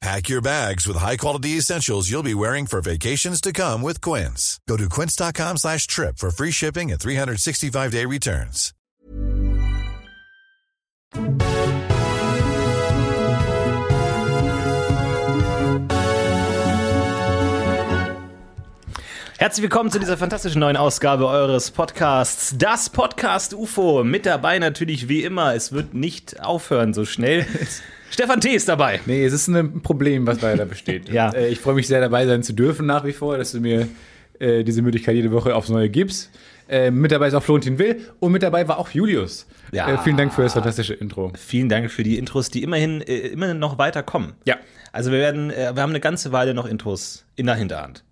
Pack your bags with high-quality essentials you'll be wearing for vacations to come with Quince. Go to quince.com slash trip for free shipping and 365-day returns. Herzlich willkommen zu dieser fantastischen neuen Ausgabe eures Podcasts, das Podcast UFO. Mit dabei natürlich wie immer, es wird nicht aufhören so schnell. Stefan T. ist dabei. Nee, es ist ein Problem, was leider besteht. Ja. Äh, ich freue mich sehr dabei sein zu dürfen nach wie vor, dass du mir äh, diese Möglichkeit jede Woche aufs Neue gibst. Äh, mit dabei ist auch Florentin Will und mit dabei war auch Julius. Ja. Äh, vielen Dank für das fantastische Intro. Vielen Dank für die Intros, die immerhin äh, immer noch weiter kommen. Ja. Also wir werden, äh, wir haben eine ganze Weile noch Intros in der Hinterhand.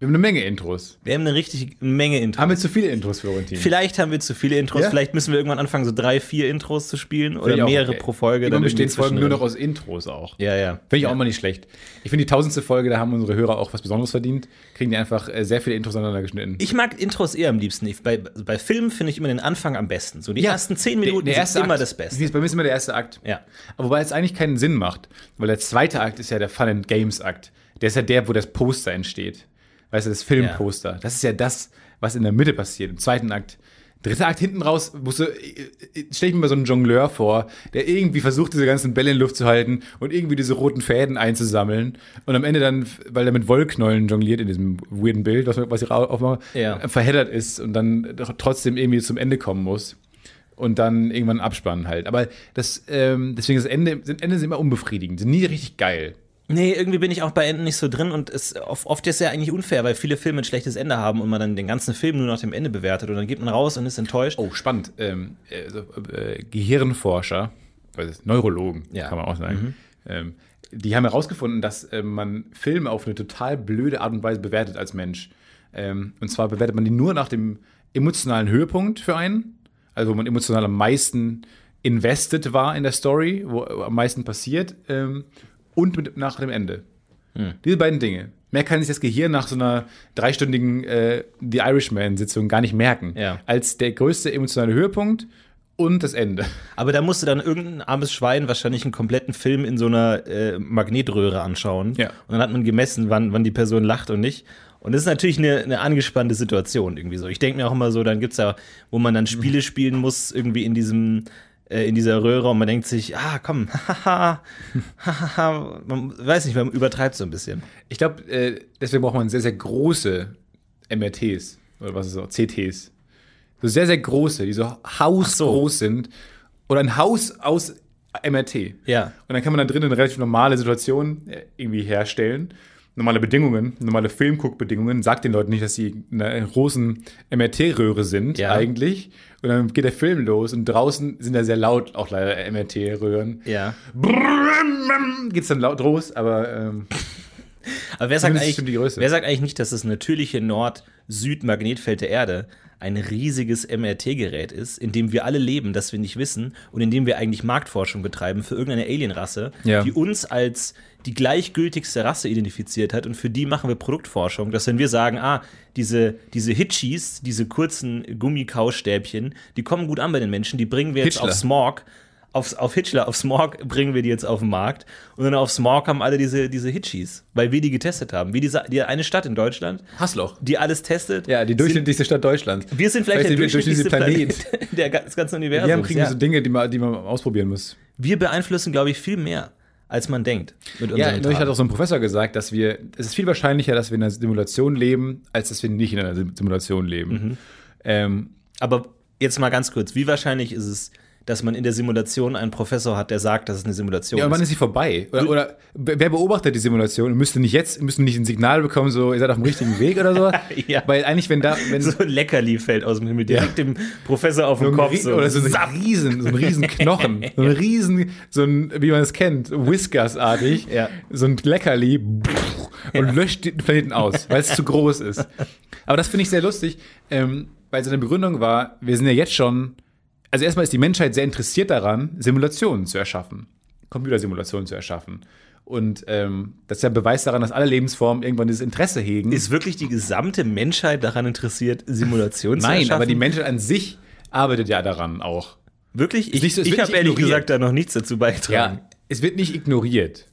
Ja. Wir haben eine Menge Intros. Wir haben eine richtig Menge Intros. Haben wir zu viele Intros, Florentin? Vielleicht haben wir zu viele Intros, Ja? vielleicht müssen wir irgendwann anfangen, so drei, vier Intros zu spielen oder mehrere okay. pro Folge. Dann bestehen Folgen nur noch aus Intros auch. Ja, ja. Finde ich auch mal nicht schlecht. Ich finde die tausendste Folge, da haben unsere Hörer auch was Besonderes verdient. Kriegen die einfach äh, sehr viele Intros aneinander geschnitten. Ich mag Intros eher am liebsten. Ich, bei, bei Filmen finde ich immer den Anfang am besten. So die Ja. ersten zehn Minuten der, der sind immer Akt, das Beste. Bei mir ist immer der erste Akt. Ja. Aber wobei es eigentlich keinen Sinn macht, weil der zweite Akt ist ja der Fun and Games Akt. Der ist ja der, wo das Poster entsteht. Weißt du, das Filmposter. Das ist ja das, was in der Mitte passiert. Im zweiten Akt. Dritter Akt hinten raus, musst du, stell ich mir mal so einen Jongleur vor, der irgendwie versucht, diese ganzen Bälle in Luft zu halten und irgendwie diese roten Fäden einzusammeln. Und am Ende dann, weil er mit Wollknäulen jongliert in diesem weirden Bild, was, was ich aufmache, Ja. verheddert ist und dann doch trotzdem irgendwie zum Ende kommen muss und dann irgendwann abspannen halt. Aber das, ähm, deswegen das Ende, sind Ende sind immer unbefriedigend, sind nie richtig geil. Nee, irgendwie bin ich auch bei Enden nicht so drin und es oft, oft ist ja eigentlich unfair, weil viele Filme ein schlechtes Ende haben und man dann den ganzen Film nur nach dem Ende bewertet und dann geht man raus und ist enttäuscht. Oh, spannend. Ähm, äh, so, äh, Gehirnforscher, also Neurologen, Ja. kann man auch sagen, ähm, die haben herausgefunden, dass äh, man Filme auf eine total blöde Art und Weise bewertet als Mensch. Ähm, und zwar bewertet man die nur nach dem emotionalen Höhepunkt für einen, also wo man emotional am meisten invested war in der Story, wo am meisten passiert, ähm, und mit, nach dem Ende. Diese beiden Dinge. Mehr kann sich das Gehirn nach so einer dreistündigen äh, The Irishman-Sitzung gar nicht merken. Ja. Als der größte emotionale Höhepunkt und das Ende. Aber da musste dann irgendein armes Schwein wahrscheinlich einen kompletten Film in so einer äh, Magnetröhre anschauen. Ja. Und dann hat man gemessen, wann, wann die Person lacht und nicht. Und das ist natürlich eine, eine angespannte Situation irgendwie so. Ich denke mir auch immer so, dann gibt's ja, wo man dann Spiele spielen muss, irgendwie in diesem, äh, in dieser Röhre und man denkt sich, ah, komm, hahaha, hahaha, man weiß nicht, man übertreibt so ein bisschen. Ich glaube, äh, deswegen braucht man sehr, sehr große MRTs oder was ist so, CTs. So sehr, sehr große, die so hausgroß sind. Oder ein Haus aus MRT. Ja. Und dann kann man da drin eine relativ normale Situation äh, irgendwie herstellen. Normale Bedingungen, normale Filmguckbedingungen. Sagt den Leuten nicht, dass sie in einer großen MRT-Röhre sind, Ja. eigentlich. Und dann geht der Film los und draußen sind da sehr laut auch leider MRT-Röhren. Ja. Geht's dann laut los, aber ähm, Aber wer sagt, eigentlich, stimmt die Größe. wer sagt eigentlich nicht, dass das natürliche Nord-Süd-Magnetfeld der Erde ein riesiges MRT-Gerät ist, in dem wir alle leben, das wir nicht wissen und in dem wir eigentlich Marktforschung betreiben für irgendeine Alienrasse, Ja. die uns als die gleichgültigste Rasse identifiziert hat und für die machen wir Produktforschung, dass wenn wir sagen, ah, diese, diese Hitchis, diese kurzen Gummikaustäbchen, die kommen gut an bei den Menschen, die bringen wir jetzt Hitchler. auf Smog, auf, auf Hitchler, auf Smog bringen wir die jetzt auf den Markt und dann auf Smog haben alle diese, diese Hitchis, weil wir die getestet haben. Wie diese, die eine Stadt in Deutschland, Hassloch. die alles testet. Ja, die durchschnittlichste Stadt Deutschlands. sind, wir sind vielleicht der Vielleicht der durchschnittlichste durchschnittlichste Planet der, des ganzen Wir Universums. haben kriegen ja. so Dinge, die man, die man ausprobieren muss. Wir beeinflussen, glaube ich, viel mehr als man denkt. Mit Ja, neulich hat auch so ein Professor gesagt, dass wir, es ist viel wahrscheinlicher, dass wir in einer Simulation leben, als dass wir nicht in einer Sim- Simulation leben. Mhm. Ähm, Aber jetzt mal ganz kurz, wie wahrscheinlich ist es, dass man in der Simulation einen Professor hat, der sagt, dass es eine Simulation ja, und wann ist? ist sie vorbei? Oder, oder wer beobachtet die Simulation müsste nicht jetzt, müsste nicht ein Signal bekommen, so, ihr seid auf dem richtigen Weg oder so? Ja. Weil eigentlich, wenn da, wenn so ein Leckerli fällt aus dem Himmel, direkt dem Professor auf den ein Kopf. So. oder so ein riesen, so ein riesen Knochen, so ein riesen, so ein, wie man es kennt, Whiskers-artig, Ja. so ein Leckerli und löscht den Planeten aus, weil es zu groß ist. Aber das finde ich sehr lustig, ähm, weil seine Begründung war, wir sind ja jetzt schon, also erstmal ist die Menschheit sehr interessiert daran, Simulationen zu erschaffen, Computersimulationen zu erschaffen. Und ähm, das ist ja Beweis daran, dass alle Lebensformen irgendwann dieses Interesse hegen. Ist wirklich die gesamte Menschheit daran interessiert, Simulationen zu Nein, erschaffen? aber die Menschheit an sich arbeitet ja daran auch. Wirklich? Ich, so- ich habe ehrlich gesagt da noch nichts dazu beigetragen. Ja, es wird nicht ignoriert.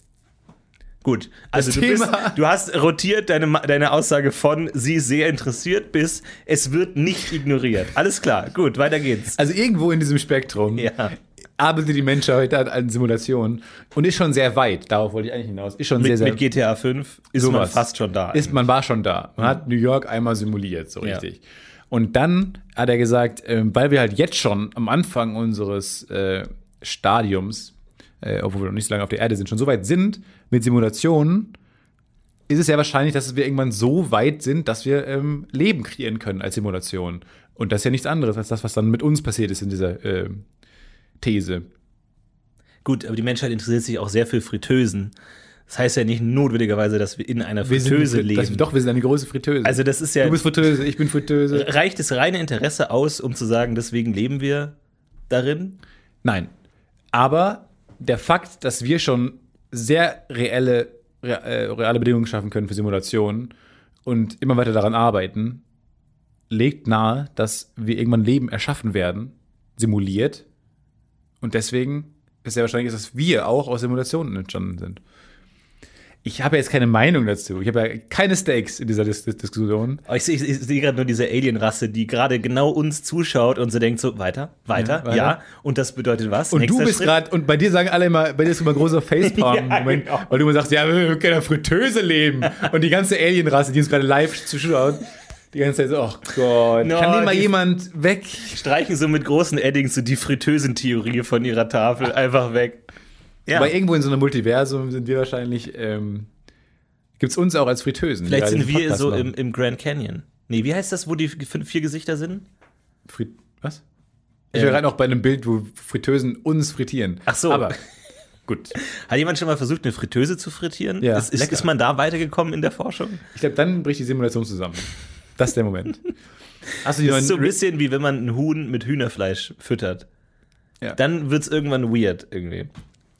Gut, also du, bist, du hast rotiert deine, deine Aussage von sie ist sehr interessiert bis es wird nicht ignoriert. Alles klar, gut, weiter geht's. Also irgendwo in diesem Spektrum Ja. arbeitet die Menschheit an, an Simulationen und ist schon sehr weit. Darauf wollte ich eigentlich hinaus. Ist schon sehr, Mit, sehr mit GTA 5 ist man sowas. fast schon da. Ist, man war schon da. Man hat New York einmal simuliert, so Ja. richtig. Und dann hat er gesagt, ähm, weil wir halt jetzt schon am Anfang unseres äh, Stadiums, äh, obwohl wir noch nicht so lange auf der Erde sind, schon so weit sind mit Simulationen, ist es sehr wahrscheinlich, dass wir irgendwann so weit sind, dass wir ähm, Leben kreieren können als Simulation. Und das ist ja nichts anderes als das, was dann mit uns passiert ist in dieser ähm, These. Gut, aber die Menschheit interessiert sich auch sehr für Fritteusen. Das heißt ja nicht notwendigerweise, dass wir in einer Wir sind- Fritteuse das- leben. Doch, wir sind eine große Fritteuse. also das ist ja du bist Fritteuse, ich bin Fritteuse. reicht das reine Interesse aus, um zu sagen, deswegen leben wir darin? Nein. Aber der Fakt, dass wir schon sehr reelle, re, äh, reale Bedingungen schaffen können für Simulationen und immer weiter daran arbeiten, legt nahe, dass wir irgendwann Leben erschaffen werden, simuliert. Und deswegen ist sehr wahrscheinlich, dass wir auch aus Simulationen entstanden sind. Ich habe jetzt keine Meinung dazu. Ich habe ja keine Stakes in dieser Dis Dis Diskussion. Aber ich sehe sehe gerade nur diese Alienrasse, die gerade genau uns zuschaut und so denkt so, weiter, weiter, Ja, ja. weiter. Und das bedeutet was? Und Nächster du bist gerade, und bei dir sagen alle immer, bei dir ist immer großer Facepalm-Moment, Ja, genau. weil du immer sagst, ja, wir können ja Fritteuse leben. Und die ganze Alienrasse, die uns gerade live zuschaut, die ganze Zeit so, oh Gott, No, kann den mal jemand weg? streichen so mit großen Eddings so die Fritteusentheorie von ihrer Tafel einfach weg. Ja, Aber irgendwo in so einem Multiversum sind wir wahrscheinlich, ähm, gibt es uns auch als Fritteusen. vielleicht sind wir Podcast so im, im Grand Canyon. Nee, wie heißt das, wo die vier Gesichter sind? Frit was? Ich Ähm. wäre gerade noch bei einem Bild, wo Fritteusen uns frittieren. Ach so. Aber gut. Hat jemand schon mal versucht, eine Fritteuse zu frittieren? Ja, ist, ist, ist man da weitergekommen in der Forschung? Ich glaube, dann bricht die Simulation zusammen. Das ist der Moment. Hast du die Das ist so ein bisschen wie wenn man ein Huhn mit Hühnerfleisch füttert. Ja. Dann wird es irgendwann weird irgendwie.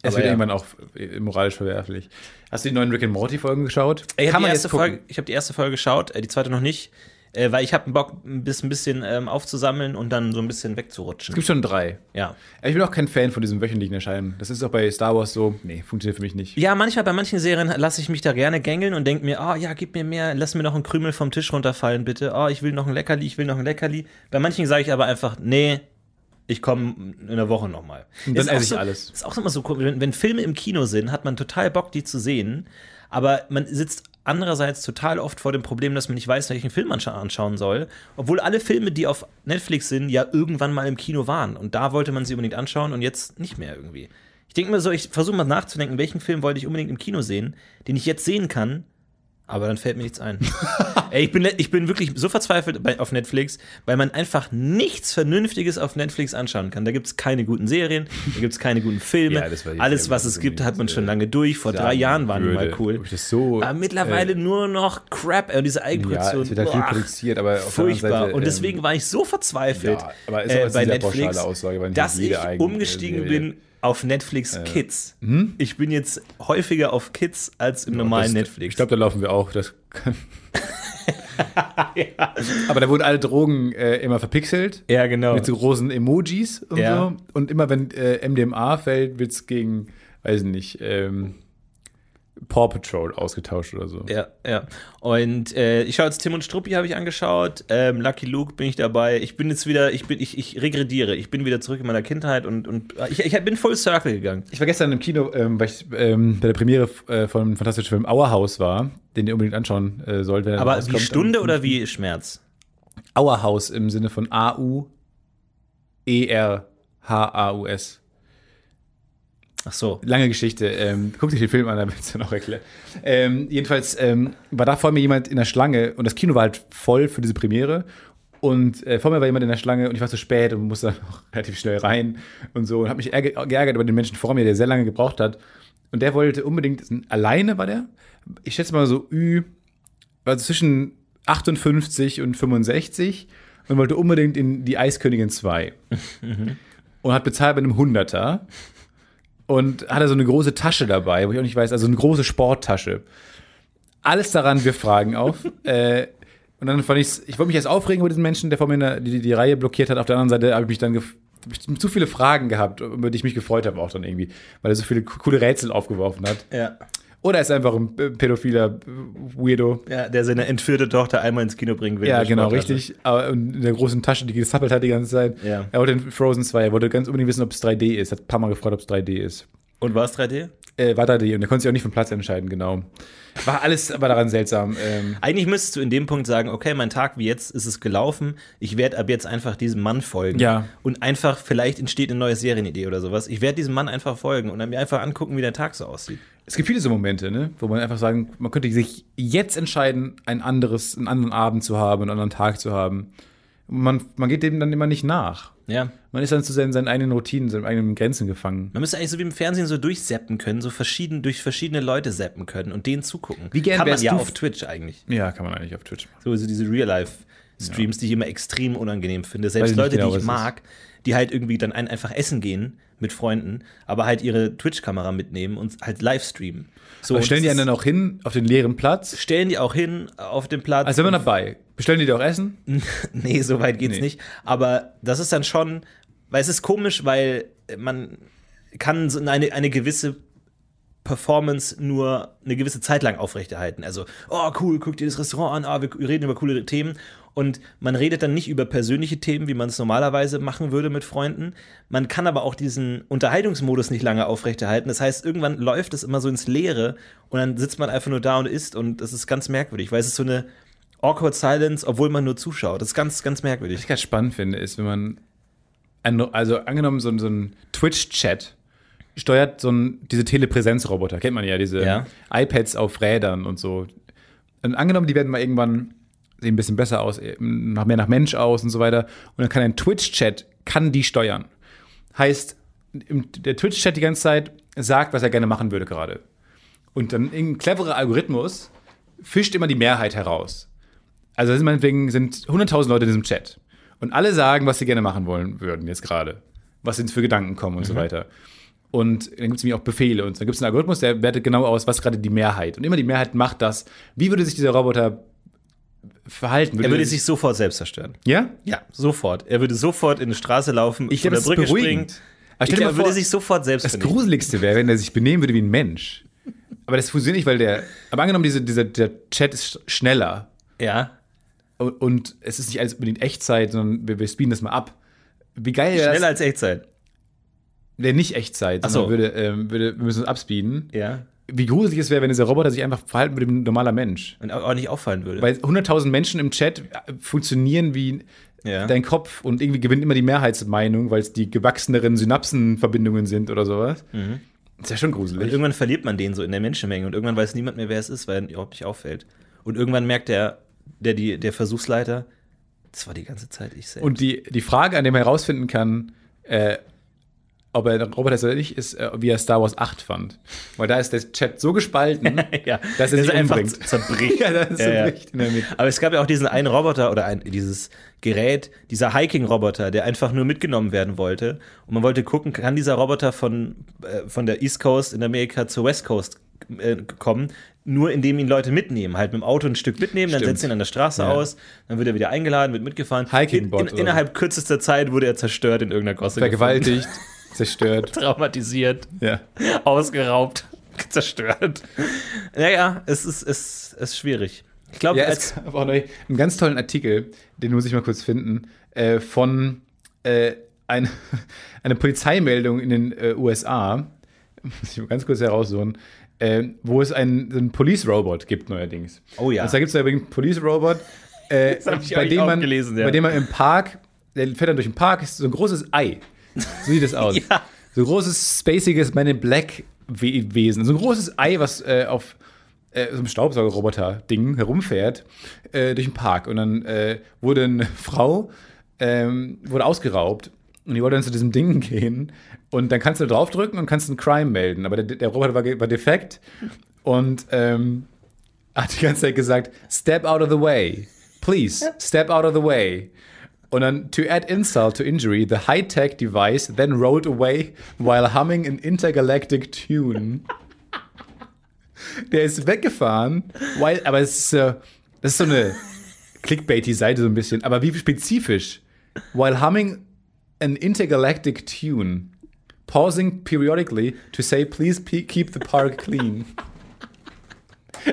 Es wird ja. irgendwann auch äh, moralisch verwerflich. Hast du die neuen Rick and Morty Folgen geschaut? Ich habe die, erste. Folge- ich hab die erste Folge geschaut, äh, die zweite noch nicht, äh, weil ich habe Bock, ein bisschen, ein bisschen ähm, aufzusammeln und dann so ein bisschen wegzurutschen. Es gibt schon drei. Ja. Ich bin auch kein Fan von diesem wöchentlichen Erscheinen. Das ist auch bei Star Wars so. Nee, funktioniert für mich nicht. Ja, manchmal bei manchen Serien lasse ich mich da gerne gängeln und denke mir, oh ja, gib mir mehr, lass mir noch einen Krümel vom Tisch runterfallen, bitte. Oh, ich will noch ein Leckerli, ich will noch ein Leckerli. Bei manchen sage ich aber einfach, nee, ich komme in einer Woche nochmal. Und dann esse ich alles. Ist auch immer so cool, wenn, wenn Filme im Kino sind, hat man total Bock, die zu sehen, aber man sitzt andererseits total oft vor dem Problem, dass man nicht weiß, welchen Film man scha- anschauen soll, obwohl alle Filme, die auf Netflix sind, ja irgendwann mal im Kino waren und da wollte man sie unbedingt anschauen und jetzt nicht mehr irgendwie. Ich denke mir so, ich versuche mal nachzudenken, welchen Film wollte ich unbedingt im Kino sehen, den ich jetzt sehen kann, aber dann fällt mir nichts ein. Ey, ich, bin, ich bin wirklich so verzweifelt bei, auf Netflix, weil man einfach nichts Vernünftiges auf Netflix anschauen kann. Da gibt es keine guten Serien, da gibt es keine guten Filme. Ja, Alles, was es gibt, hat man schon äh, lange durch. Vor drei Jahren waren die mal cool. so, aber mittlerweile äh, nur noch Crap. Und diese Ja, Eigenproduktion. es wird halt viel produziert, aber Furchtbar. Seite, und ähm, deswegen war ich so verzweifelt Ja, aber ist äh, bei Netflix, Aussage, weil dass ich umgestiegen Serie- Äh. bin auf Netflix Kids. Hm? Ich bin jetzt häufiger auf Kids als im normalen das, Netflix. Ich glaube, da laufen wir auch. Das kann. Aber da wurden alle Drogen äh, immer verpixelt. ja, genau. Mit so großen Emojis und Ja. so. Und immer wenn äh, MDMA fällt, wird es gegen, weiß ich nicht, ähm, Paw Patrol ausgetauscht oder so. Ja, ja. Und äh, ich schaue jetzt Tim und Struppi habe ich angeschaut. Ähm, Lucky Luke bin ich dabei. Ich bin jetzt wieder, ich bin, ich, ich regrediere. Ich bin wieder zurück in meiner Kindheit und, und ich, ich bin voll Circle gegangen. Ich war gestern im Kino, ähm, weil ich ähm, bei der Premiere äh, von dem fantastischen Film Our House war, den ihr unbedingt anschauen äh, sollt. Wenn er Aber wie. Stunde oder wie Schmerz? Our House im Sinne von A-U-E-R-H-A-U-S. Ach so. Lange Geschichte. Ähm, guck dich den Film an, damit es dann auch erklärt. Ähm, jedenfalls ähm, war da vor mir jemand in der Schlange und das Kino war halt voll für diese Premiere. Und äh, vor mir war jemand in der Schlange und ich war zu spät und musste dann auch relativ schnell rein und so. Und habe mich ärger- geärgert über den Menschen vor mir, der sehr lange gebraucht hat. Und der wollte unbedingt, alleine war der, ich schätze mal so Ü, war zwischen 58 und 65 und wollte unbedingt in die Eiskönigin 2. und hat bezahlt bei einem Hunderter und hatte so eine große Tasche dabei, wo ich auch nicht weiß, also eine große Sporttasche. Alles daran wir Fragen auf. äh, und dann fand ich's, ich wollte mich erst aufregen über diesen Menschen, der vor mir der, die, die Reihe blockiert hat. Auf der anderen Seite habe ich mich dann hab ich zu viele Fragen gehabt, über die ich mich gefreut habe auch dann irgendwie, weil er so viele coole Rätsel aufgeworfen hat. Ja. Oder er ist einfach ein pädophiler Weirdo. Ja, der seine entführte Tochter einmal ins Kino bringen will. Ja, genau, richtig. Aber in der großen Tasche, die gezappelt hat die ganze Zeit. Ja. Er wollte in Frozen 2, er wollte ganz unbedingt wissen, ob es 3D ist. Hat ein paar Mal gefragt, ob es 3D ist. Und war es 3D? Äh, war 3D und er konnte sich auch nicht vom Platz entscheiden, genau. War alles aber daran seltsam. Ähm, Eigentlich müsstest du in dem Punkt sagen, okay, mein Tag wie jetzt ist es gelaufen. Ich werde ab jetzt einfach diesem Mann folgen. Ja. Und einfach, vielleicht entsteht eine neue Serienidee oder sowas. Ich werde diesem Mann einfach folgen und dann mir einfach angucken, wie der Tag so aussieht. Es gibt viele so Momente, ne, wo man einfach sagen, man könnte sich jetzt entscheiden, ein anderes, einen anderen Abend zu haben, einen anderen Tag zu haben. Man, man geht dem dann immer nicht nach. Ja. Man ist dann zu seinen, seinen eigenen Routinen, seinen eigenen Grenzen gefangen. Man müsste eigentlich so wie im Fernsehen so durchseppen können, so verschieden, durch verschiedene Leute seppen können und denen zugucken. Wie gern Kann man ja auf Twitch eigentlich. Ja, kann man eigentlich auf Twitch machen. So also diese Real-Life-Streams, die ich immer extrem unangenehm finde. Selbst Leute, genau, die ich mag, die halt irgendwie dann ein, einfach essen gehen mit Freunden, aber halt ihre Twitch-Kamera mitnehmen und halt live streamen. So, Aber stellen die einen dann auch hin auf den leeren Platz? stellen die auch hin auf den Platz. Also wenn man dabei. Bestellen die dir auch Essen? nee, so weit geht's Nee. nicht. Aber das ist dann schon, weil es ist komisch, weil man kann so eine, eine gewisse Performance nur eine gewisse Zeit lang aufrechterhalten. Also, oh cool, guck dir das Restaurant an, ah, wir reden über coole Themen. Und man redet dann nicht über persönliche Themen, wie man es normalerweise machen würde mit Freunden. Man kann aber auch diesen Unterhaltungsmodus nicht lange aufrechterhalten. Das heißt, irgendwann läuft es immer so ins Leere und dann sitzt man einfach nur da und isst und das ist ganz merkwürdig, weil es ist so eine awkward silence, obwohl man nur zuschaut. Das ist ganz, ganz Was merkwürdig. ich ganz spannend finde, ist, wenn man, also angenommen, so, ein- so ein Twitch-Chat steuert so ein, diese Telepräsenzroboter, kennt man ja, diese Ja. iPads auf Rädern und so. Und angenommen, die werden mal irgendwann sehen ein bisschen besser aus, eben nach mehr nach Mensch aus und so weiter. Und dann kann ein Twitch-Chat, kann die steuern. Heißt, der Twitch-Chat die ganze Zeit sagt, was er gerne machen würde gerade. Und dann irgendein cleverer Algorithmus fischt immer die Mehrheit heraus. Also sind meinetwegen sind 100.000 Leute in diesem Chat. Und alle sagen, was sie gerne machen wollen würden jetzt gerade. Was ihnen für Gedanken kommen und so weiter. Und dann gibt es nämlich auch Befehle. Und dann gibt es einen Algorithmus, der wertet genau aus, was gerade die Mehrheit. Und immer die Mehrheit macht das. Wie würde sich dieser Roboter verhalten? Er würde sich sofort selbst zerstören. Ja? Ja, sofort. Er würde sofort in eine Straße laufen, Ich von der Brücke springen. Aber Ich glaube, er würde sich sofort selbst das vernichten. Gruseligste wäre, wenn er sich benehmen würde wie ein Mensch. Aber das funktioniert nicht, weil der. Aber angenommen, diese, dieser, der Chat ist schneller Ja. und, und es ist nicht alles unbedingt Echtzeit, sondern wir, wir speeden das mal ab. Wie geil Schneller das? als Echtzeit. Der nicht Echtzeit, Ach sondern so. würde, ähm, würde, wir müssen es abspeeden. Ja. Wie gruselig es wäre, wenn dieser Roboter sich einfach verhalten würde wie ein normaler Mensch. Und auch nicht auffallen würde. Weil 100.000 Menschen im Chat funktionieren wie Ja. dein Kopf und irgendwie gewinnt immer die Mehrheitsmeinung, weil es die gewachseneren Synapsenverbindungen sind oder sowas. Mhm. Ist ja schon und gruselig. irgendwann verliert man den so in der Menschenmenge und irgendwann weiß niemand mehr, wer es ist, weil er überhaupt nicht auffällt. Und irgendwann merkt der, der, die, der Versuchsleiter, das war die ganze Zeit ich selbst. Und die, die Frage, an der man herausfinden kann, äh, ob er ein Roboter ist oder nicht, ist, äh, wie er Star Wars 8 fand. Weil da ist der Chat so gespalten, ja, dass er sich einfach zerbricht. Ja, das zerbricht in der Mitte. Aber es gab ja auch diesen einen Roboter oder ein, dieses Gerät, dieser Hiking-Roboter, der einfach nur mitgenommen werden wollte. Und man wollte gucken, kann dieser Roboter von, äh, von der East Coast in Amerika zur West Coast äh, kommen, nur indem ihn Leute mitnehmen, halt mit dem Auto ein Stück mitnehmen, dann Stimmt. setzt ihn an der Straße Ja. aus, dann wird er wieder eingeladen, wird mitgefahren. Hiking-Bot in, in, Innerhalb kürzester Zeit wurde er zerstört in irgendeiner Gosse. Vergewaltigt, zerstört. Traumatisiert, Ja. ausgeraubt. zerstört. Naja, es ist, es ist schwierig. Ich glaube, Ja, es gab auch noch einen ganz tollen Artikel, den muss ich mal kurz finden, äh, von äh, ein, eine Polizeimeldung in den äh, USA, muss ich mal ganz kurz heraussuchen, äh, wo es einen, einen Police-Robot gibt neuerdings. Oh ja. Also da gibt es da übrigens einen Police-Robot, äh, hab ich bei, dem man, gelesen, ja. bei dem man im Park, der fährt dann durch den Park, ist so ein großes Ei. So sieht es aus. Ja. So ein großes, spaciges Man in Black We Wesen. So ein großes Ei, was äh, auf äh, so einem Staubsaugerroboter-Ding herumfährt äh, durch den Park. Und dann äh, wurde eine Frau ähm, wurde ausgeraubt und die wollte dann zu diesem Ding gehen. Und dann kannst du draufdrücken und kannst einen Crime melden. Aber der, der Roboter war, war defekt und ähm, hat die ganze Zeit gesagt, step out of the way. Please, step out of the way. Und dann, to add insult to injury, the high-tech device then rolled away while humming an intergalactic tune. Der ist weggefahren, weil, aber es ist, äh, das ist so eine clickbaity Seite so ein bisschen, aber wie spezifisch? While humming an intergalactic tune, pausing periodically to say, please keep the park clean.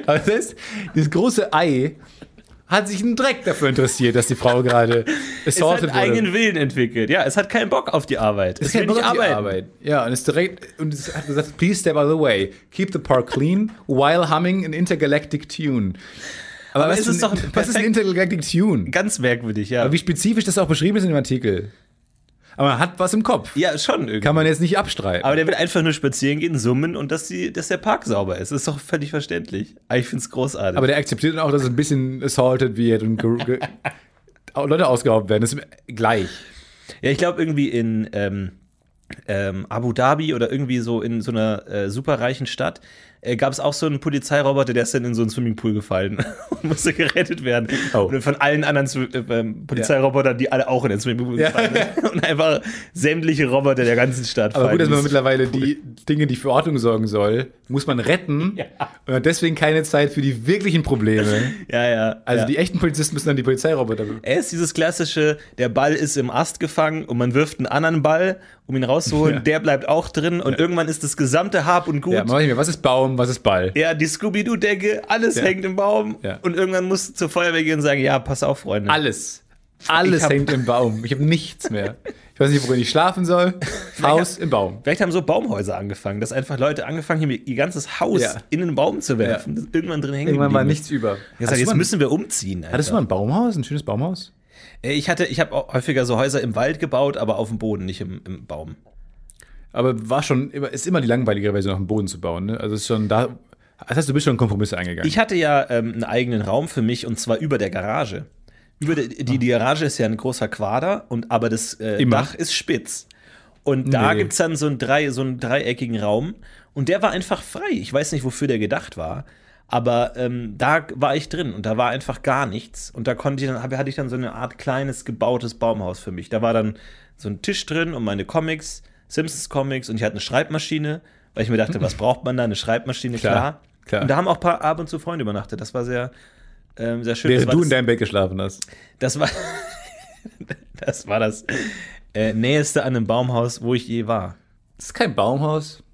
Aber das dieses große Ei hat sich einen Dreck dafür interessiert, dass die Frau gerade es assaulted hat eigenen Willen entwickelt. Ja, es hat keinen Bock auf die Arbeit. Es, Es will nicht arbeiten. Arbeit. Ja, und es direkt und es hat gesagt, please step out of the way, keep the park clean while humming an intergalactic tune. Aber, was, es ist ein- doch was ist ein intergalactic tune? Ganz merkwürdig, ja. Aber wie spezifisch das auch beschrieben ist in dem Artikel. Aber man hat was im Kopf. ja, schon irgendwie. Kann man jetzt nicht abstreiten. Aber der will einfach nur spazieren gehen, summen und dass, die, dass der Park sauber ist. Das ist doch völlig verständlich. Aber ich finde es großartig. Aber der akzeptiert dann auch, dass es ein bisschen assaulted wird und Leute ausgeraubt werden. Das ist gleich. ja, ich glaube irgendwie in ähm, ähm, Abu Dhabi oder irgendwie so in so einer äh, superreichen Stadt äh, gab es auch so einen Polizeiroboter, der ist dann in so einen Swimmingpool gefallen und musste gerettet werden. Oh. Und von allen anderen äh, ähm, Polizeirobotern, die alle auch in den Swimmingpool Ja. gefallen sind. Und einfach sämtliche Roboter der ganzen Stadt Aber gut, dass man mittlerweile die Dinge, die für Ordnung sorgen soll, muss man retten und hat deswegen keine Zeit für die wirklichen Probleme. Ja, ja. Also ja. die echten Polizisten müssen dann die Polizeiroboter. Er ist dieses klassische, der Ball ist im Ast gefangen und man wirft einen anderen Ball, um ihn rauszuholen. Ja. Der bleibt auch drin und irgendwann ist das gesamte Hab und Gut. Ja, mach ich mir, was ist Baum, was ist Ball? Ja, die Scooby-Doo-Decke, alles Ja. hängt im Baum. Ja. Und irgendwann musst du zur Feuerwehr gehen und sagen, ja, pass auf, Freunde. Alles. Alles hängt im Baum. Ich habe nichts mehr. Ich weiß nicht, worin ich schlafen soll. Haus im Baum. Vielleicht haben so Baumhäuser angefangen, dass einfach Leute angefangen haben, ihr ganzes Haus Ja. in den Baum zu werfen, das irgendwann drin hängen Irgendwann war nichts über. Gesagt, jetzt mal- müssen wir umziehen. Hattest du mal ein Baumhaus, ein schönes Baumhaus? Äh, Ich hatte, ich habe häufiger so Häuser im Wald gebaut, aber auf dem Boden, nicht im, im Baum. Aber war schon, immer- ist immer die langweiligere Version auf dem Boden zu bauen. Ne? Also ist schon da. Das heißt, du bist schon Kompromisse eingegangen. Ich hatte ja ähm, einen eigenen Raum für mich und zwar über der Garage. Über die, die, die Garage ist ja ein großer Quader, und, aber das äh? Dach ist spitz. Und da Nee. gibt's dann so einen, drei, so einen dreieckigen Raum und der war einfach frei. Ich weiß nicht, wofür der gedacht war, aber ähm, da war ich drin und da war einfach gar nichts. Und da konnte ich dann, hatte ich dann so eine Art kleines gebautes Baumhaus für mich. Da war dann so ein Tisch drin und meine Comics, Simpsons Comics und ich hatte eine Schreibmaschine, weil ich mir dachte, was braucht man da? Eine Schreibmaschine, Klar, klar. klar. Und da haben auch paar ab und zu Freunde übernachtet. Das war sehr, ähm, sehr schön. Während das du in das, deinem Bett geschlafen hast. das war das war das äh, näheste an einem Baumhaus, wo ich je war. Das ist kein Baumhaus.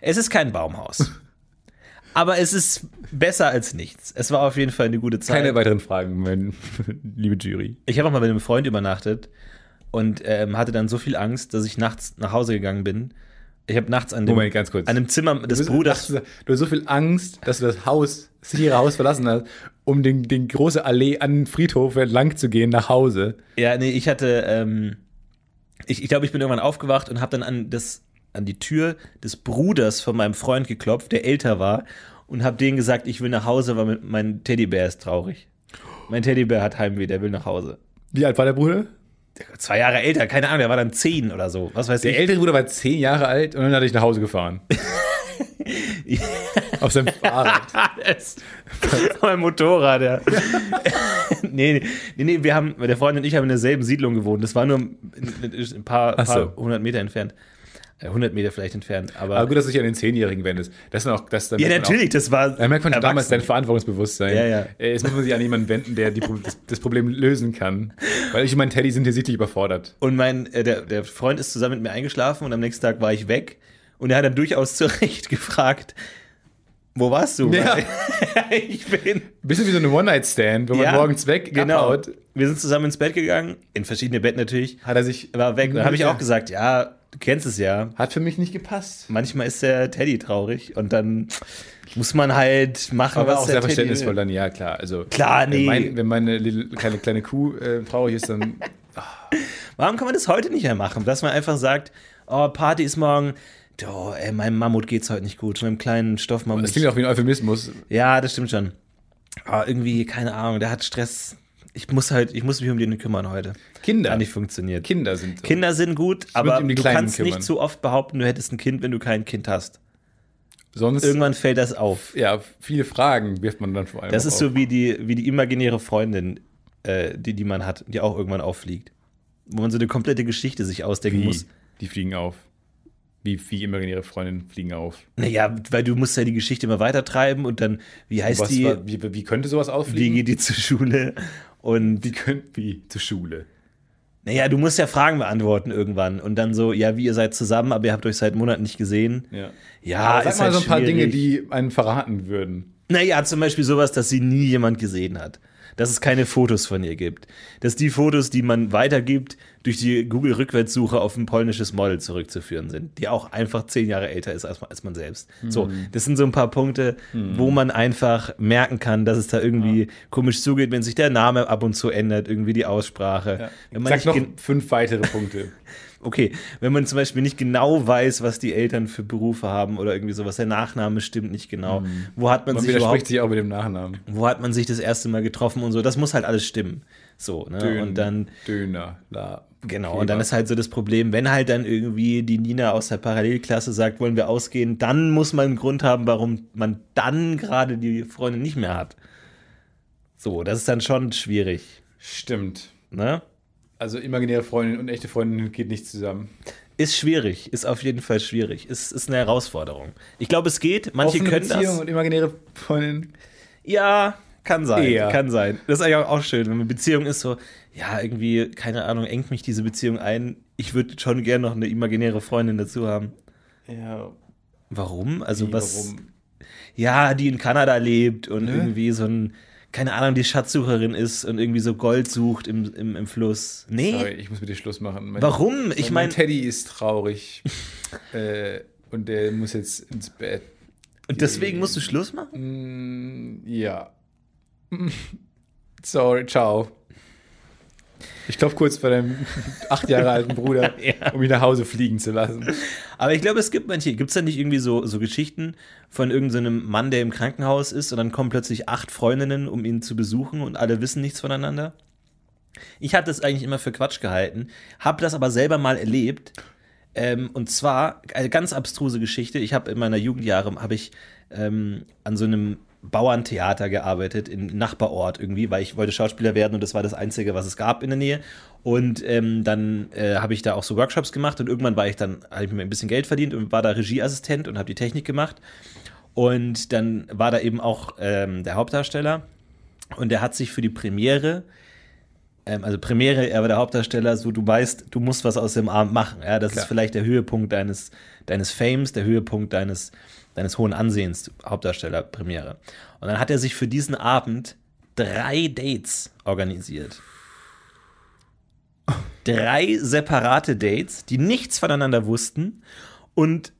Es ist kein Baumhaus. Aber es ist besser als nichts. Es war auf jeden Fall eine gute Zeit. Keine weiteren Fragen, mein, liebe Jury. ich habe auch mal bei einem Freund übernachtet und ähm, hatte dann so viel Angst, dass ich nachts nach Hause gegangen bin. Ich habe nachts an dem, Moment, ganz kurz. an dem Zimmer Du des bist- Bruders. Du hast so viel Angst, dass du das Haus, das sichere Haus verlassen hast, um den, den große Allee an den Friedhof entlang zu gehen nach Hause. Ja, nee, ich hatte, ähm, ich, ich glaube, ich bin irgendwann aufgewacht und habe dann an, das, an die Tür des Bruders von meinem Freund geklopft, der älter war, und habe denen gesagt, ich will nach Hause, weil mein Teddybär ist traurig. Mein Teddybär hat Heimweh, der will nach Hause. Wie alt war der Bruder? Zwei Jahre älter, keine Ahnung, der war dann zehn oder so. Was weiß Der ich. ältere Bruder war zehn Jahre alt und dann hat ich nach Hause gefahren. Auf seinem Fahrrad. Mein Motorrad, ja. nee, nee, nee, wir haben, der Freund und ich haben in derselben Siedlung gewohnt. Das war nur ein, ein paar, so. paar hundert Meter entfernt. Äh, 100 Meter vielleicht entfernt. Aber, Aber gut, dass du dich an den Zehnjährigen wendest. Das ist noch, das, da ja, natürlich, das war. Auch, da merkt man schon damals dein. Verantwortungsbewusstsein. Ja, ja. Äh, Jetzt muss man sich an jemanden wenden, der die, das, das Problem lösen kann. Weil ich und mein Teddy sind hier sichtlich überfordert. Und mein, äh, der, der Freund ist zusammen mit mir eingeschlafen und am nächsten Tag war ich weg. Und er hat dann durchaus zu Recht gefragt, wo warst du? Ja. ich bin. Bisschen wie so eine One-Night-Stand, wo man Ja, morgens weg Genau. abhaut. Wir sind zusammen ins Bett gegangen, in verschiedene Betten natürlich. Hat er sich. War weg. Und dann habe ich auch gesagt, ja, du kennst es ja. Hat für mich nicht gepasst. Manchmal ist der Teddy traurig und dann muss man halt machen, Aber was auch der sehr Teddy verständnisvoll dann, ja, klar. Also, Klar, nee. Wenn, mein, wenn meine kleine, kleine Kuh äh, traurig ist, dann. Warum kann man das heute nicht mehr machen? Dass man einfach sagt, oh, Party ist morgen. Oh, ey, meinem Mammut geht's heute nicht gut. Meinem kleinen Stoffmammut. Das klingt auch wie ein Euphemismus. ja, das stimmt schon. Aber irgendwie, keine Ahnung, der hat Stress. Ich muss halt, ich muss mich um den kümmern heute. Kinder. Hat nicht funktioniert. Kinder sind. Kinder sind gut, aber um du kannst kümmern. nicht zu oft behaupten, du hättest ein Kind, wenn du kein Kind hast. Sonst. Irgendwann fällt das auf. Ja, viele Fragen wirft man dann vor allem. Das ist so wie die, wie die imaginäre Freundin, äh, die, die man hat, die auch irgendwann auffliegt. Wo man so eine komplette Geschichte sich ausdenken Wie, muss. die fliegen auf. Wie, wie imaginäre Freundinnen fliegen auf. Naja, weil du musst ja die Geschichte immer weitertreiben und dann, wie heißt Was, die, wie, wie könnte sowas wie auffliegen? geht die zur Schule? Und wie könnt wie zur Schule? naja, du musst ja Fragen beantworten irgendwann. Und dann so, ja, wie ihr seid zusammen, aber ihr habt euch seit Monaten nicht gesehen. Ja. Ja, Aber sag ist mal halt so ein paar Dinge, schwierig. die einen verraten würden. Naja, zum Beispiel sowas, dass sie nie jemand gesehen hat. Dass es keine Fotos von ihr gibt. Dass die Fotos, die man weitergibt, durch die Google-Rückwärtssuche auf ein polnisches Model zurückzuführen sind, die auch einfach zehn Jahre älter ist als man, als man selbst. So, das sind so ein paar Punkte, wo man einfach merken kann, dass es da irgendwie komisch zugeht, wenn sich der Name ab und zu ändert, irgendwie die Aussprache. Wenn man Sag nicht noch fünf weitere Punkte. Okay, wenn man zum Beispiel nicht genau weiß, was die Eltern für Berufe haben oder irgendwie sowas, der Nachname stimmt nicht genau. Wo hat man, Man sich widerspricht überhaupt, sich auch mit dem Nachnamen. wo hat man sich das erste Mal getroffen und so, das muss halt alles stimmen. So, ne? Dön- und dann, Döner, la. genau, und dann ist halt so das Problem, wenn halt dann irgendwie die Nina aus der Parallelklasse sagt, wollen wir ausgehen, dann muss man einen Grund haben, warum man dann gerade die Freundin nicht mehr hat. So, das ist dann schon schwierig, Stimmt. ne? Also imaginäre Freundin und echte Freundin geht nicht zusammen. Ist schwierig, ist auf jeden Fall schwierig. Ist, ist eine Herausforderung. Ich glaube, es geht. Manche Offene können Beziehung das. und imaginäre Freundin. Ja, kann sein. Eher. Kann sein. Das ist eigentlich auch schön, wenn eine Beziehung ist so, ja, irgendwie, keine Ahnung, engt mich diese Beziehung ein. Ich würde schon gerne noch eine imaginäre Freundin dazu haben. Ja, Warum? Also wie, was? warum? Ja, die in Kanada lebt und Ne? irgendwie so ein, keine Ahnung, die Schatzsucherin ist und irgendwie so Gold sucht im, im, im Fluss. Nee. Sorry, ich muss mit dir Schluss machen. Mein, Warum? Ich mein meine, Teddy ist traurig. äh, und der muss jetzt ins Bett. und deswegen musst du Schluss machen? Mm, ja. Sorry, ciao. Ich klopfe kurz bei deinem acht Jahre alten Bruder, Ja. um ihn nach Hause fliegen zu lassen. Aber ich glaube, es gibt manche, gibt es da nicht irgendwie so, so Geschichten von irgendeinem Mann, der im Krankenhaus ist und dann kommen plötzlich acht Freundinnen, um ihn zu besuchen und alle wissen nichts voneinander? Ich habe das eigentlich immer für Quatsch gehalten, habe das aber selber mal erlebt. Ähm, und zwar eine ganz abstruse Geschichte. Ich habe in meiner Jugendjahre habe ich ähm, an so einem Bauerntheater gearbeitet im Nachbarort irgendwie, weil ich wollte Schauspieler werden und das war das Einzige, was es gab in der Nähe. Und ähm, dann äh, habe ich da auch so Workshops gemacht und irgendwann war ich dann, habe ich mir ein bisschen Geld verdient und war da Regieassistent und habe die Technik gemacht. Und dann war da eben auch ähm, der Hauptdarsteller und der hat sich für die Premiere ähm, also Premiere, er war der Hauptdarsteller, so du weißt, du musst was aus dem Abend machen. Ja, das Klar. ist vielleicht der Höhepunkt deines, deines Fames, der Höhepunkt deines, deines hohen Ansehens, Hauptdarsteller, Premiere. Und dann hat er sich für diesen Abend drei Dates organisiert. Drei separate Dates, die nichts voneinander wussten. Und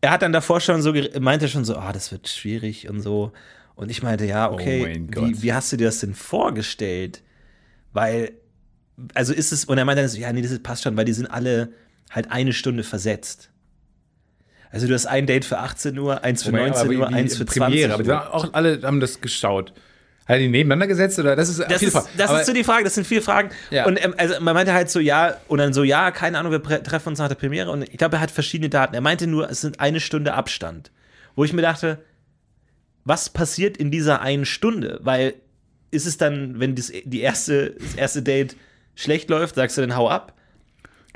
er hat dann davor schon so, meinte schon so, ah, das wird schwierig und so. Und ich meinte, ja, okay, mein Gott. wie, wie hast du dir das denn vorgestellt? Weil, also ist es, und er meinte dann so, ja, nee, das passt schon, weil die sind alle halt eine Stunde versetzt. Also du hast ein Date für 18 Uhr, eins für Wobei, 19 aber Uhr, eins für 20 Premiere, Uhr. aber die waren auch alle haben das geschaut. Hat er die nebeneinander gesetzt oder das ist Das, ist, das aber, ist so die Frage, das sind viele Fragen. Ja. Und ähm, also man meinte halt so, ja, und dann so, ja, keine Ahnung, wir treffen uns nach der Premiere. Und ich glaube, er hat verschiedene Daten. Er meinte nur, es sind eine Stunde Abstand. Wo ich mir dachte, was passiert in dieser einen Stunde? Weil ist es dann, wenn das, die erste, das erste Date schlecht läuft, sagst du dann hau ab?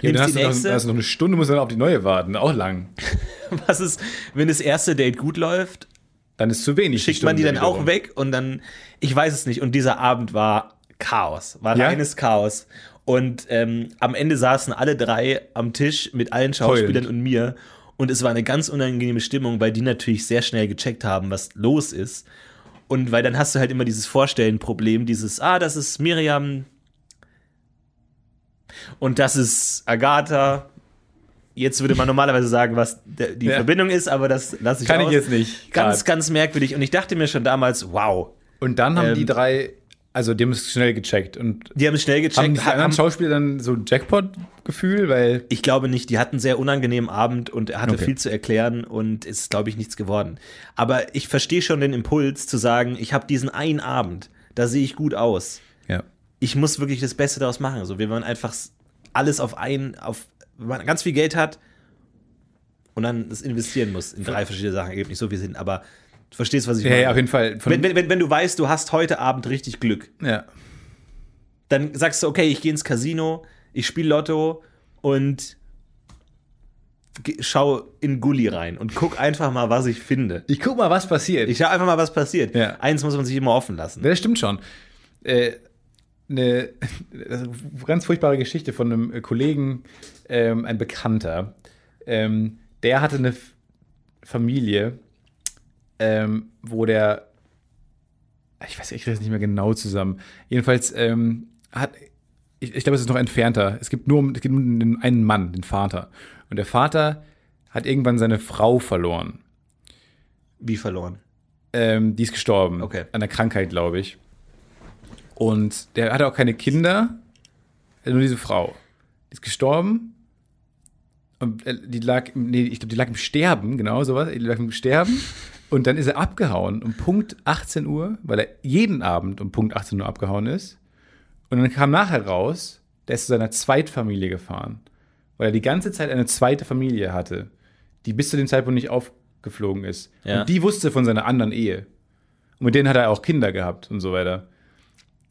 Ja, dann hast du, noch, du noch eine Stunde, musst du dann auf die neue warten. Auch lang. Was ist, wenn das erste Date gut läuft? Dann ist zu wenig. Schickt man die dann Stunde auch wiederum. weg und dann, ich weiß es nicht. Und dieser Abend war Chaos, war Ja? reines Chaos. Und ähm, am Ende saßen alle drei am Tisch mit allen Schauspielern Heulend. und mir. Und es war eine ganz unangenehme Stimmung, weil die natürlich sehr schnell gecheckt haben, was los ist. Und weil dann hast du halt immer dieses Vorstellenproblem, dieses, ah, das ist Miriam und das ist Agatha. Jetzt würde man normalerweise sagen, was die Ja. Verbindung ist, aber das lasse ich Kann ich aus. jetzt nicht, Ganz, grad. ganz merkwürdig. Und ich dachte mir schon damals, wow. Und dann haben Ähm, die drei, also die haben es schnell gecheckt und Die haben es schnell gecheckt. haben die anderen haben, Schauspieler dann so ein Jackpot-Gefühl, weil ich glaube nicht, die hatten einen sehr unangenehmen Abend und er hatte Okay. viel zu erklären und ist, glaube ich, nichts geworden. Aber ich verstehe schon den Impuls zu sagen, ich habe diesen einen Abend, da sehe ich gut aus. ja. Ich muss wirklich das Beste daraus machen. So, wenn man einfach alles auf einen, auf, wenn man ganz viel Geld hat und dann das investieren muss in drei verschiedene Sachen, ergibt nicht so viel Sinn, aber du verstehst, was ich Ja, meine. ja, auf jeden Fall. Wenn, wenn, wenn, wenn du weißt, du hast heute Abend richtig Glück, ja. dann sagst du, okay, ich gehe ins Casino, ich spiele Lotto und schau in Gully rein und guck einfach mal, was ich finde. Ich guck mal, was passiert. Ich schau einfach mal, was passiert. Ja. Eins muss man sich immer offen lassen. Ja, Das stimmt schon. Äh, eine eine ganz furchtbare Geschichte von einem Kollegen, ähm, ein Bekannter. Ähm, der hatte eine F Familie, ähm, wo der, ich weiß, ich kriege nicht mehr genau zusammen. Jedenfalls ähm, hat, ich, ich glaube, es ist noch entfernter. Es gibt nur es gibt nur einen Mann, den Vater. Und der Vater hat irgendwann seine Frau verloren. Wie verloren. Ähm, die ist gestorben. Okay. An der Krankheit, glaube ich. Und der hatte auch keine Kinder, nur diese Frau. Die ist gestorben. Und äh, die lag, im- nee, ich glaube, die lag im Sterben, genau sowas. Die lag im Sterben. Und dann ist er abgehauen um Punkt 18 Uhr, weil er jeden Abend um Punkt 18 Uhr abgehauen ist. Und dann kam nachher raus, der ist zu seiner Zweitfamilie gefahren. Weil er die ganze Zeit eine zweite Familie hatte, die bis zu dem Zeitpunkt nicht aufgeflogen ist. Ja. Und die wusste von seiner anderen Ehe. Und mit denen hat er auch Kinder gehabt und so weiter.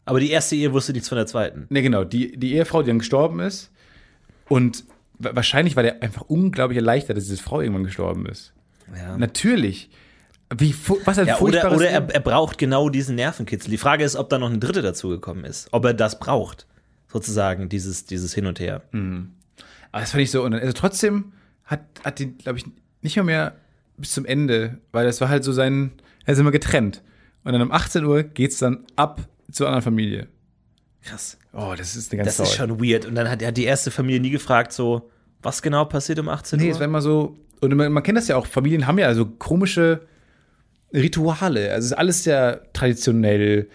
Aber die erste Ehe wusste nichts von der zweiten. Ne, genau, die, die Ehefrau, die dann gestorben ist. Und wa- wahrscheinlich war der einfach unglaublich erleichtert, dass diese Frau irgendwann gestorben ist. Ja. Natürlich. Wie, was ein Ja, oder furchtbares oder er, er braucht genau diesen Nervenkitzel. Die Frage ist, ob da noch eine dritte dazugekommen ist. Ob er das braucht. Sozusagen, dieses, dieses Hin und Her. Aber das fand ich so. Und also trotzdem hat, hat die, glaube ich, nicht mal mehr bis zum Ende, weil das war halt so sein, er ist immer getrennt. Und dann um 18 Uhr geht's dann ab zur anderen Familie. Krass. Oh, das ist eine ganz Das ist schon weird. Und dann hat, hat die erste Familie nie gefragt, so, was genau passiert um 18 Nee, Uhr? es war immer so, und man, man kennt das ja auch, Familien haben ja so komische Rituale. Also es ist alles sehr traditionell.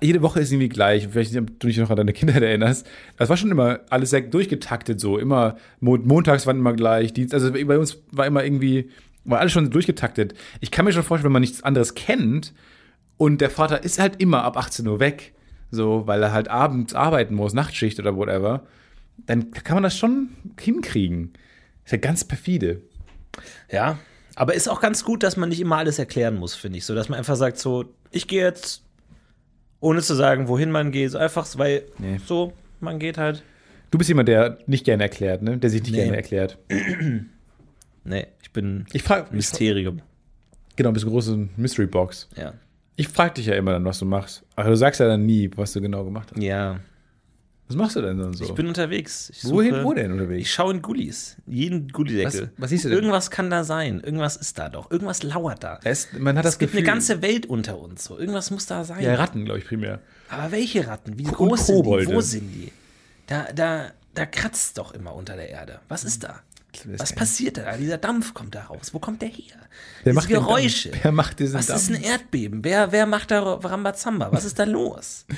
Jede Woche ist irgendwie gleich. Vielleicht, du dich noch an deine Kindheit erinnerst. Das war schon immer alles sehr durchgetaktet so. Immer, Mo montags waren immer gleich. Dienst, also bei uns war immer irgendwie, war alles schon durchgetaktet. Ich kann mir schon vorstellen, wenn man nichts anderes kennt und der Vater ist halt immer ab 18 Uhr weg, so, weil er halt abends arbeiten muss, Nachtschicht oder whatever, dann kann man das schon hinkriegen. Ist ja ganz perfide. Ja. Aber ist auch ganz gut, dass man nicht immer alles erklären muss, finde ich. So, dass man einfach sagt, so, ich gehe jetzt, ohne zu sagen, wohin man geht. So einfach, weil Nee. so, man geht halt. Du bist jemand, der nicht gerne erklärt, ne? Der sich nicht Nee. gerne erklärt. Nee, ich bin Ich frage Mysterium. Genau, bist große Mystery Box. Ja. Ich frage dich ja immer dann, was du machst. Aber du sagst ja dann nie, was du genau gemacht hast. Ja. Was machst du denn dann so? Ich bin unterwegs. Ich Wohin, suche- wo denn Ich unterwegs? schaue in Gullis. Jeden Gullideckel. Was- was siehst du denn? Irgendwas kann da sein. Irgendwas ist da doch. Irgendwas lauert da. Es, man hat das Es gibt Gefühl, eine ganze Welt unter uns. So. Irgendwas muss da sein. ja, Ratten, glaube ich, primär. Aber welche Ratten? Wie groß sind die? Wo sind die? Da, da, da kratzt doch immer unter der Erde. Was ist da? Was passiert da? Dieser Dampf kommt da raus. Wo kommt der her? Wer Diese Dampf? Geräusche. Wer macht diesen Was ist ein Dampf? Erdbeben? Wer, wer macht da Rambazamba? Was ist da los?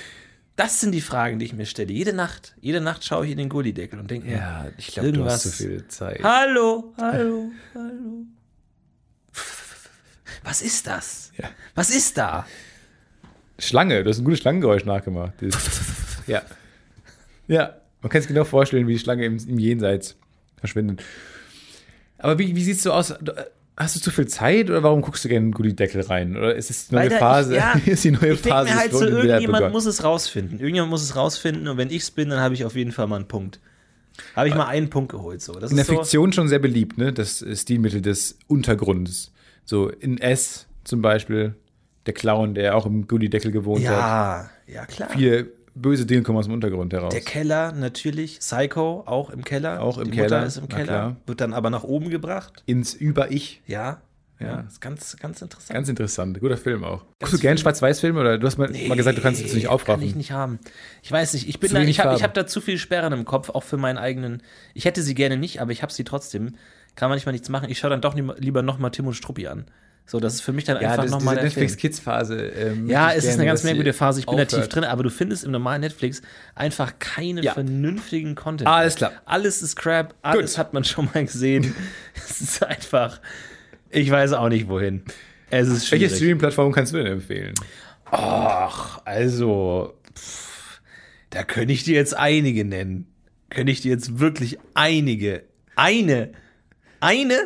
Das sind die Fragen, die ich mir stelle. Jede Nacht. Jede Nacht schaue ich in den Gullideckel und denke mir, Ja, ich glaube, du hast zu viel Zeit. Hallo, hallo, hallo. Was ist das? Ja. Was ist da? Schlange, du hast ein gutes Schlangengeräusch nachgemacht. Ja. Ja, man kann sich genau vorstellen, wie die Schlange im, im Jenseits verschwindet. Aber wie, wie siehst du aus? Hast du zu viel Zeit oder warum guckst du gerne in den Goodie-Deckel rein? Oder ist es die neue Weil Phase? Ich, ja, ist die neue ich Phase mir halt so, irgendjemand muss es rausfinden. Irgendjemand muss es rausfinden und wenn ich es bin, dann habe ich auf jeden Fall mal einen Punkt. Habe ich mal einen Punkt geholt. So. Das In der so, Fiktion schon sehr beliebt, ne? Das Stilmittel des Untergrunds. So in S zum Beispiel, der Clown, der auch im Goodie-Deckel gewohnt hat. ja, ja klar. Viele böse Dinge kommen aus dem Untergrund heraus. Der Keller natürlich, Psycho auch im Keller. Auch im Die Keller, Mutter ist im Keller, wird dann aber nach oben gebracht. Ins Über-Ich. Ja, ja, Ja. ist ganz, ganz interessant. Ganz interessant. Guter Film auch. Guckst du gern Schwarz-Weiß-Filme oder du hast mal, mal gesagt, du kannst es nicht aufraffen? Kann ich nicht haben. Ich weiß nicht, ich bin Zu da, ich habe hab da zu viel Sperren im Kopf, auch für meinen eigenen. Ich hätte sie gerne nicht, aber ich habe sie trotzdem. Kann manchmal nichts machen. Ich schaue dann doch lieber- lieber nochmal Tim und Struppi an. So, das ist für mich dann ja, einfach nochmal diese der Film. Netflix-Kids-Phase. Ähm, Ja, es ist gerne, eine ganz merkwürdige Phase. Ich bin da tief drin, aber du findest im normalen Netflix einfach keinen Ja. vernünftigen Content. Alles klar. Alles ist Crap, alles Gut. hat man schon mal gesehen. es ist einfach, ich weiß auch nicht wohin. Es ist Welche schwierig. Streaming-Plattform kannst du denn empfehlen? Ach, also, pff, da könnte ich dir jetzt einige nennen. Könnte ich dir jetzt wirklich einige, eine, eine,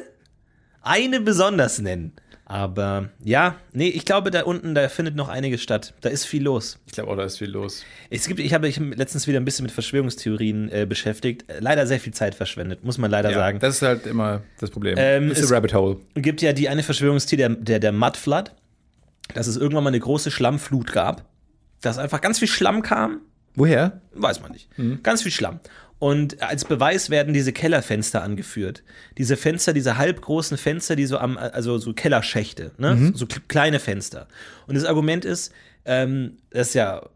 eine besonders nennen. Aber ja, nee, ich glaube, da unten, da findet noch einiges statt. Da ist viel los. Ich glaube auch, da ist viel los. Es gibt, ich habe mich letztens wieder ein bisschen mit Verschwörungstheorien äh, beschäftigt. Äh, Leider sehr viel Zeit verschwendet, muss man leider Ja, sagen. das ist halt immer das Problem. Ähm, ist es- a Rabbit Hole. gibt ja die eine Verschwörungstheorie, der, der, der Mud Flood, dass es irgendwann mal eine große Schlammflut gab, dass einfach ganz viel Schlamm kam, Woher? weiß man nicht, Mhm. ganz viel Schlamm. Und als Beweis werden diese Kellerfenster angeführt. Diese Fenster, diese halbgroßen Fenster, die so am, also so Kellerschächte, ne? Mhm. so kl- kleine Fenster. Und das Argument ist, ähm, das ja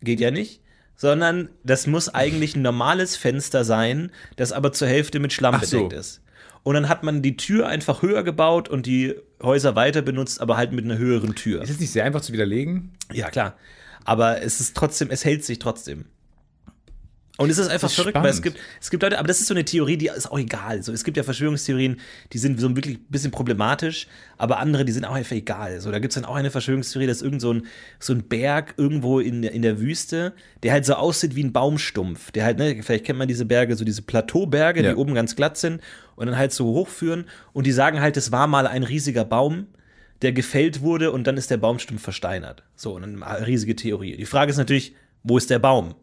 geht ja nicht, sondern das muss eigentlich ein normales Fenster sein, das aber zur Hälfte mit Schlamm Ach so. bedeckt ist. Und dann hat man die Tür einfach höher gebaut und die Häuser weiter benutzt, aber halt mit einer höheren Tür. Ist es nicht sehr einfach zu widerlegen? Ja, klar. Aber es ist trotzdem, es hält sich trotzdem. Und es ist einfach ist verrückt, weil spannend. es gibt, es gibt Leute, aber das ist so eine Theorie, die ist auch egal. So, es gibt ja Verschwörungstheorien, die sind so wirklich ein bisschen problematisch, aber andere, die sind auch einfach egal. So, da gibt es dann auch eine Verschwörungstheorie, dass irgend so ein, so ein Berg irgendwo in, der- in der Wüste, der halt so aussieht wie ein Baumstumpf. Der halt, ne, vielleicht kennt man diese Berge, so diese Plateauberge, Ja. die oben ganz glatt sind und dann halt so hochführen. Und die sagen halt, es war mal ein riesiger Baum, der gefällt wurde und dann ist der Baumstumpf versteinert. So, eine riesige Theorie. Die Frage ist natürlich, wo ist der Baum?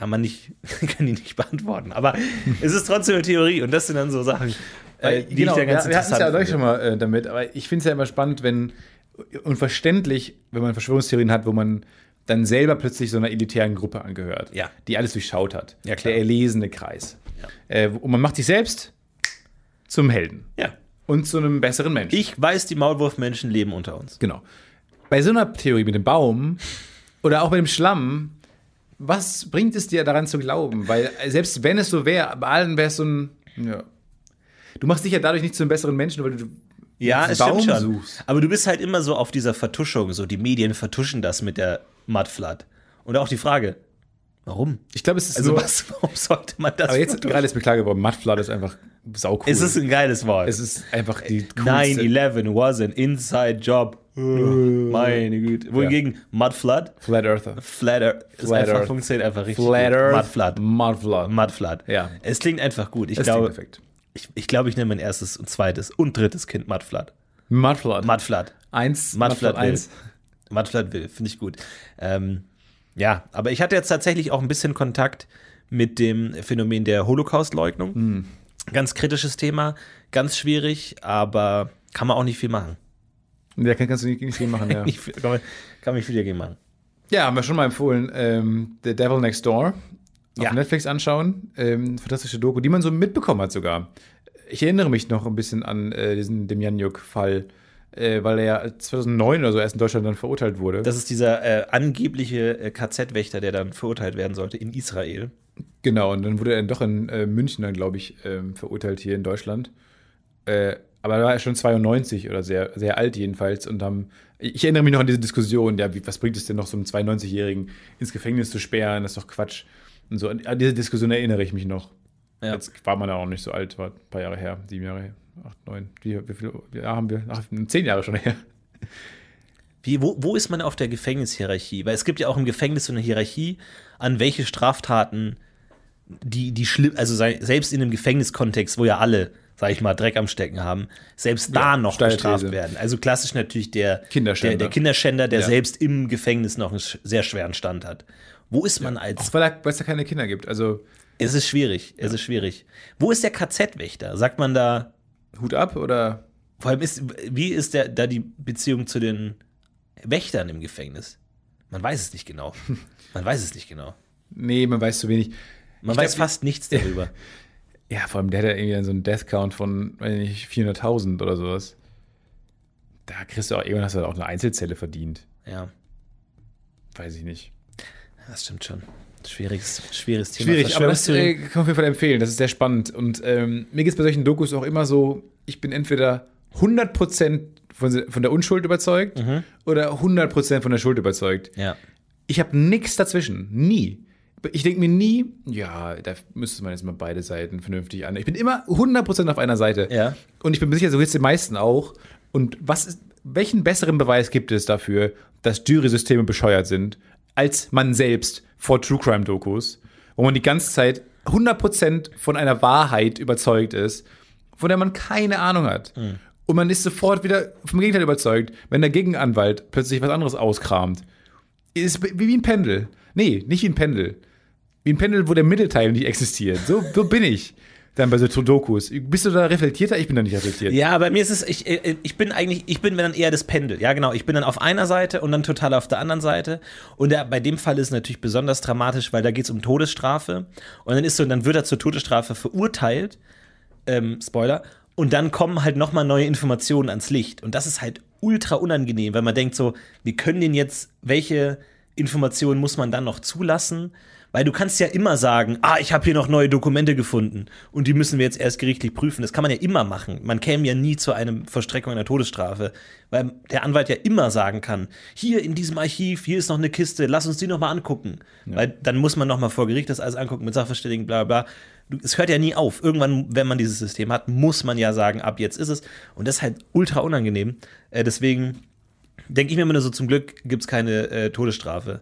Kann man nicht, kann die nicht beantworten. Aber es ist trotzdem eine Theorie und das sind dann so Sachen, äh, die genau, ich da ganz wir, wir hatten es ja interessant finde. schon mal äh, damit, aber ich finde es ja immer spannend, wenn und verständlich, wenn man Verschwörungstheorien hat, wo man dann selber plötzlich so einer elitären Gruppe angehört, Ja. die alles durchschaut hat. Ja. Der erlesene Kreis. Äh, und man macht sich selbst zum Helden Ja. und zu einem besseren Menschen. Ich weiß, die Maulwurfmenschen leben unter uns. Genau. Bei so einer Theorie mit dem Baum oder auch mit dem Schlamm, was bringt es dir daran zu glauben? Weil äh, selbst wenn es so wäre, bei allen wäre es so ein, ja. Du machst dich ja dadurch nicht zu einem besseren Menschen, weil du Ja, es stimmt Baum schon. suchst. Aber du bist halt immer so auf dieser Vertuschung, so die Medien vertuschen das mit der Mudflood. Und auch die Frage, warum? Ich glaube, es ist Also nur, was, warum sollte man das aber jetzt vertuschen? gerade ist mir klar geworden, Mudflood ist einfach saucool. Es ist ein geiles Wort. es ist einfach die coolste. 9-11 was an inside job. Meine Güte. Wohingegen Mudflood, Flat Earther. Flat Earth, ist Flat einfach, Earth. funktioniert einfach richtig Flat. Earth. Mudflood. Mudflood. Mudflood. Ja. Es klingt einfach gut. Ich glaube, perfekt. ich, ich, glaube, ich nenne mein erstes und zweites und drittes Kind Mudflood. Mudflood. Mudflood. Eins. Mudflood will. 1. Mudflood will, finde ich gut. Ähm, ja, aber ich hatte jetzt tatsächlich auch ein bisschen Kontakt mit dem Phänomen der Holocaust-Leugnung. Hm. Ganz kritisches Thema, ganz schwierig, aber kann man auch nicht viel machen. Ja, kann- kannst du nicht, nicht viel machen, ja. Ich kann, kann mich viel dagegen machen. Ja, haben wir schon mal empfohlen. Ähm, The Devil Next Door auf Ja. Netflix anschauen. Ähm, fantastische Doku, die man so mitbekommen hat sogar. Ich erinnere mich noch ein bisschen an äh, diesen Demjanjuk-Fall, äh, weil er ja 2009 oder so erst in Deutschland dann verurteilt wurde. Das ist dieser äh, angebliche äh, KZ-Wächter, der dann verurteilt werden sollte in Israel. genau, und dann wurde er dann doch in äh, München dann, glaube ich, ähm, verurteilt hier in Deutschland. Aber da war er schon 92 oder sehr, sehr alt jedenfalls und haben, ich erinnere mich noch an diese Diskussion, ja, was bringt es denn noch, so einen 92-Jährigen ins Gefängnis zu sperren, das ist doch Quatsch. Und so, an diese Diskussion erinnere ich mich noch. Ja. Jetzt war man ja auch nicht so alt, war ein paar Jahre her, sieben Jahre her, acht, neun, wie, wie viele Jahre haben wir? Ach, zehn Jahre schon her. Wie, wo, wo ist man auf der Gefängnishierarchie? Weil es gibt ja auch im Gefängnis so eine Hierarchie, an welche Straftaten die, die schlimm, also selbst in einem Gefängniskontext, wo ja alle, sag ich mal, Dreck am Stecken haben, selbst da Ja, noch bestraft These. werden. Also klassisch natürlich der Kinderschänder. der, der Kinderschänder, der Ja. selbst im Gefängnis noch einen sehr schweren Stand hat. Wo ist man als Auch weil, er, weil es da keine Kinder gibt. Also Es ist schwierig, es ist schwierig. Wo ist der KZ-Wächter? Sagt man da, Hut ab oder vor allem ist, wie ist der, da die Beziehung zu den Wächtern im Gefängnis? Man weiß es nicht genau. Man weiß es nicht genau. Nee, man weiß zu wenig. Man Ich weiß glaub, fast nichts darüber. Ja, vor allem der hat ja irgendwie so einen Death Count von, weiß nicht, 400.000 oder sowas. Da kriegst du auch, irgendwann hast du auch eine Einzelzelle verdient. ja, Weiß ich nicht. das stimmt schon. Schwieriges, schwieriges Thema. Schwierig, aber das äh, kann ich auf jeden Fall empfehlen. Das ist sehr spannend. Und ähm, mir geht es bei solchen Dokus auch immer so, ich bin entweder 100% von, von der Unschuld überzeugt oder 100% von der Schuld überzeugt. ja. Ich habe nichts dazwischen. Nie. Ich denke mir nie, ja, da müsste man jetzt mal beide Seiten vernünftig an. Ich bin immer 100% auf einer Seite. Ja. Und ich bin mir sicher, so geht es den meisten auch. Und was ist, welchen besseren Beweis gibt es dafür, dass Jury-Systeme bescheuert sind, als man selbst vor True Crime-Dokus, wo man die ganze Zeit 100% von einer Wahrheit überzeugt ist, von der man keine Ahnung hat. Und man ist sofort wieder vom Gegenteil überzeugt, wenn der Gegenanwalt plötzlich was anderes auskramt. Ist wie wie ein Pendel. Nee, nicht wie ein Pendel. Wie ein Pendel, wo der Mittelteil nicht existiert. So, so bin ich dann bei so Dokus. Bist du da reflektierter? Ich bin da nicht reflektiert. Ja, bei mir ist es, ich, äh, ich bin eigentlich, ich bin dann eher das Pendel. Ja, genau. Ich bin dann auf einer Seite und dann total auf der anderen Seite. Und der, bei dem Fall ist es natürlich besonders dramatisch, weil da geht es um Todesstrafe. Und dann ist so, dann wird er zur Todesstrafe verurteilt. Ähm, Spoiler. Und dann kommen halt nochmal neue Informationen ans Licht. Und das ist halt ultra unangenehm, weil man denkt so, wir können den jetzt, welche Informationen muss man dann noch zulassen? Weil du kannst ja immer sagen, ah, ich habe hier noch neue Dokumente gefunden und die müssen wir jetzt erst gerichtlich prüfen. Das kann man ja immer machen. Man käme ja nie zu einer Verstreckung einer Todesstrafe, weil der Anwalt ja immer sagen kann, hier in diesem Archiv, hier ist noch eine Kiste, lass uns die noch mal angucken. Weil dann muss man noch mal vor Gericht das alles angucken mit Sachverständigen, bla bla. Es hört ja nie auf. Irgendwann, wenn man dieses System hat, muss man ja sagen, ab jetzt ist es. Und das ist halt ultra unangenehm. Äh, deswegen denke ich mir immer nur so, zum Glück gibt es keine äh, Todesstrafe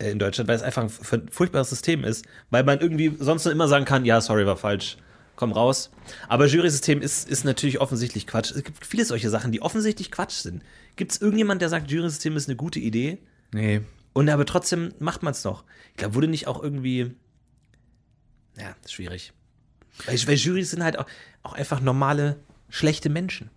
in Deutschland, weil es einfach ein furchtbares System ist. Weil man irgendwie sonst immer sagen kann, ja, sorry, war falsch, komm raus. Aber Jury-System ist, ist natürlich offensichtlich Quatsch. Es gibt viele solche Sachen, die offensichtlich Quatsch sind. Gibt es irgendjemand, der sagt, Jury-System ist eine gute Idee? Nee. Und aber trotzdem macht man es noch. Ich glaube, wurde nicht auch irgendwie. Ja, schwierig. Weil, weil Jurys sind halt auch, auch einfach normale, schlechte Menschen.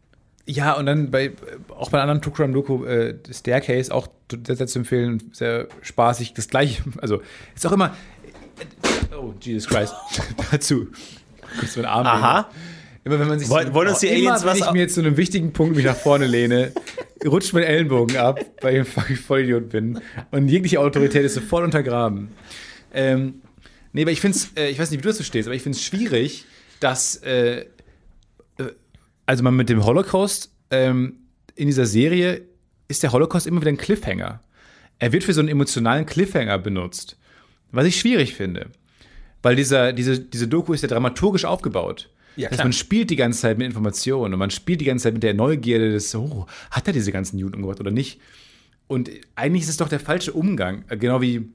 Ja, und dann bei, auch bei anderen True Crime Doku, äh, Staircase, auch sehr, sehr zu empfehlen, sehr spaßig, das gleiche, also ist auch immer, oh, Jesus Christ, dazu, kurz meinen Arm Aha. Immer wenn man sich Wollen- wollen uns die immer, Aliens wenn was ich au- mir jetzt zu einem wichtigen Punkt mich nach vorne lehne, rutscht mein Ellenbogen ab, weil ich ein Vollidiot bin und jegliche Autorität ist sofort untergraben. Ähm, nee, aber ich finde es, äh, ich weiß nicht, wie du dazu stehst, aber ich finde es schwierig, dass äh, also man mit dem Holocaust ähm, in dieser Serie ist der Holocaust immer wieder ein Cliffhanger. Er wird für so einen emotionalen Cliffhanger benutzt, was ich schwierig finde. Weil dieser, diese, diese Doku ist ja dramaturgisch aufgebaut. Ja, das heißt, klar. man spielt die ganze Zeit mit Informationen und man spielt die ganze Zeit mit der Neugierde des, oh, hat er diese ganzen Juden umgebracht oder nicht? Und eigentlich ist es doch der falsche Umgang. Äh, Genau wie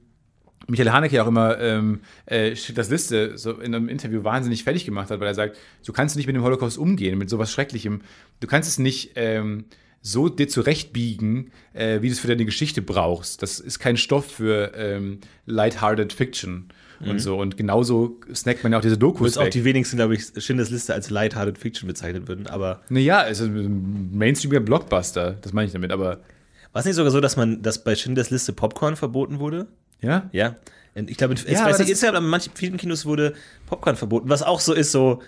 Michael Haneke ja auch immer ähm, äh, das Liste so in einem Interview wahnsinnig fertig gemacht hat, weil er sagt, du kannst nicht mit dem Holocaust umgehen, mit sowas Schrecklichem. Du kannst es nicht ähm, so dir zurechtbiegen, äh, wie du es für deine Geschichte brauchst. Das ist kein Stoff für ähm, lighthearted Fiction und so. Und genauso snackt man ja auch diese Dokus Bis auch die wenigsten, glaube ich, Schindlers Liste als lighthearted Fiction bezeichnet würden. Aber naja, es ist ein mainstreamiger Blockbuster, das meine ich damit, aber war es nicht sogar so, dass man, dass bei Schindlers Liste Popcorn verboten wurde? Ja. Ja. Und ich glaube, in, Ja, das- insgesamt, aber in manchen vielen Kinos wurde Popcorn verboten, was auch so ist, so,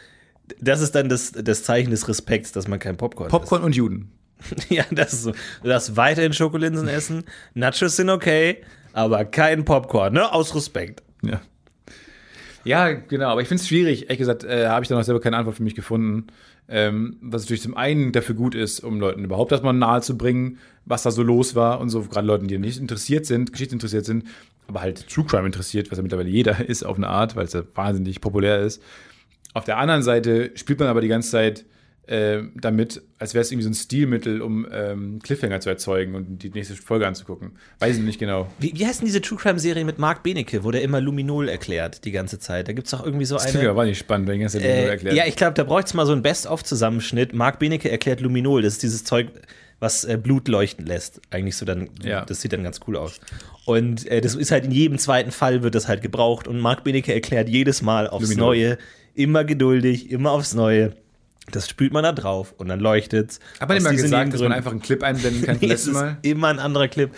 das ist dann das, das Zeichen des Respekts, dass man kein Popcorn Popcorn und Juden. isst. Ja, das ist so. Du darfst weiterhin Schokolinsen essen, Nachos sind okay, aber kein Popcorn, ne? Aus Respekt. Ja. Ja, genau, aber ich finde es schwierig. Ehrlich gesagt, äh, habe ich da noch selber keine Antwort für mich gefunden. Ähm, was natürlich zum einen dafür gut ist, um Leuten überhaupt erstmal nahe zu bringen, was da so los war und so, gerade Leuten, die nicht interessiert sind, Geschichte interessiert sind, aber halt True Crime interessiert, was ja mittlerweile jeder ist auf eine Art, weil es ja wahnsinnig populär ist. Auf der anderen Seite spielt man aber die ganze Zeit äh, damit, als wäre es irgendwie so ein Stilmittel, um ähm, Cliffhanger zu erzeugen und die nächste Folge anzugucken. Weiß ich nicht genau. Wie, wie heißt denn diese True Crime-Serie mit Marc Benecke, wo der immer Luminol erklärt die ganze Zeit? Da gibt es doch irgendwie so Das eine. aber nicht spannend, wenn ich das Äh, erklärt. ja, ich glaube, da bräuchte es mal so einen Best-of-Zusammenschnitt. Marc Benecke erklärt Luminol. Das ist dieses Zeug, was äh, Blut leuchten lässt. Eigentlich so dann, Ja. das sieht dann ganz cool aus. Und äh, das ist halt in jedem zweiten Fall wird das halt gebraucht. Und Marc Benecke erklärt jedes Mal aufs Luminol. Neue, immer geduldig, immer aufs Neue. Das spült man da drauf und dann leuchtet's. Aber nicht Aus mal diesen gesagt, dass man einfach einen Clip einblenden kann Nee, es ist Mal. immer ein anderer Clip.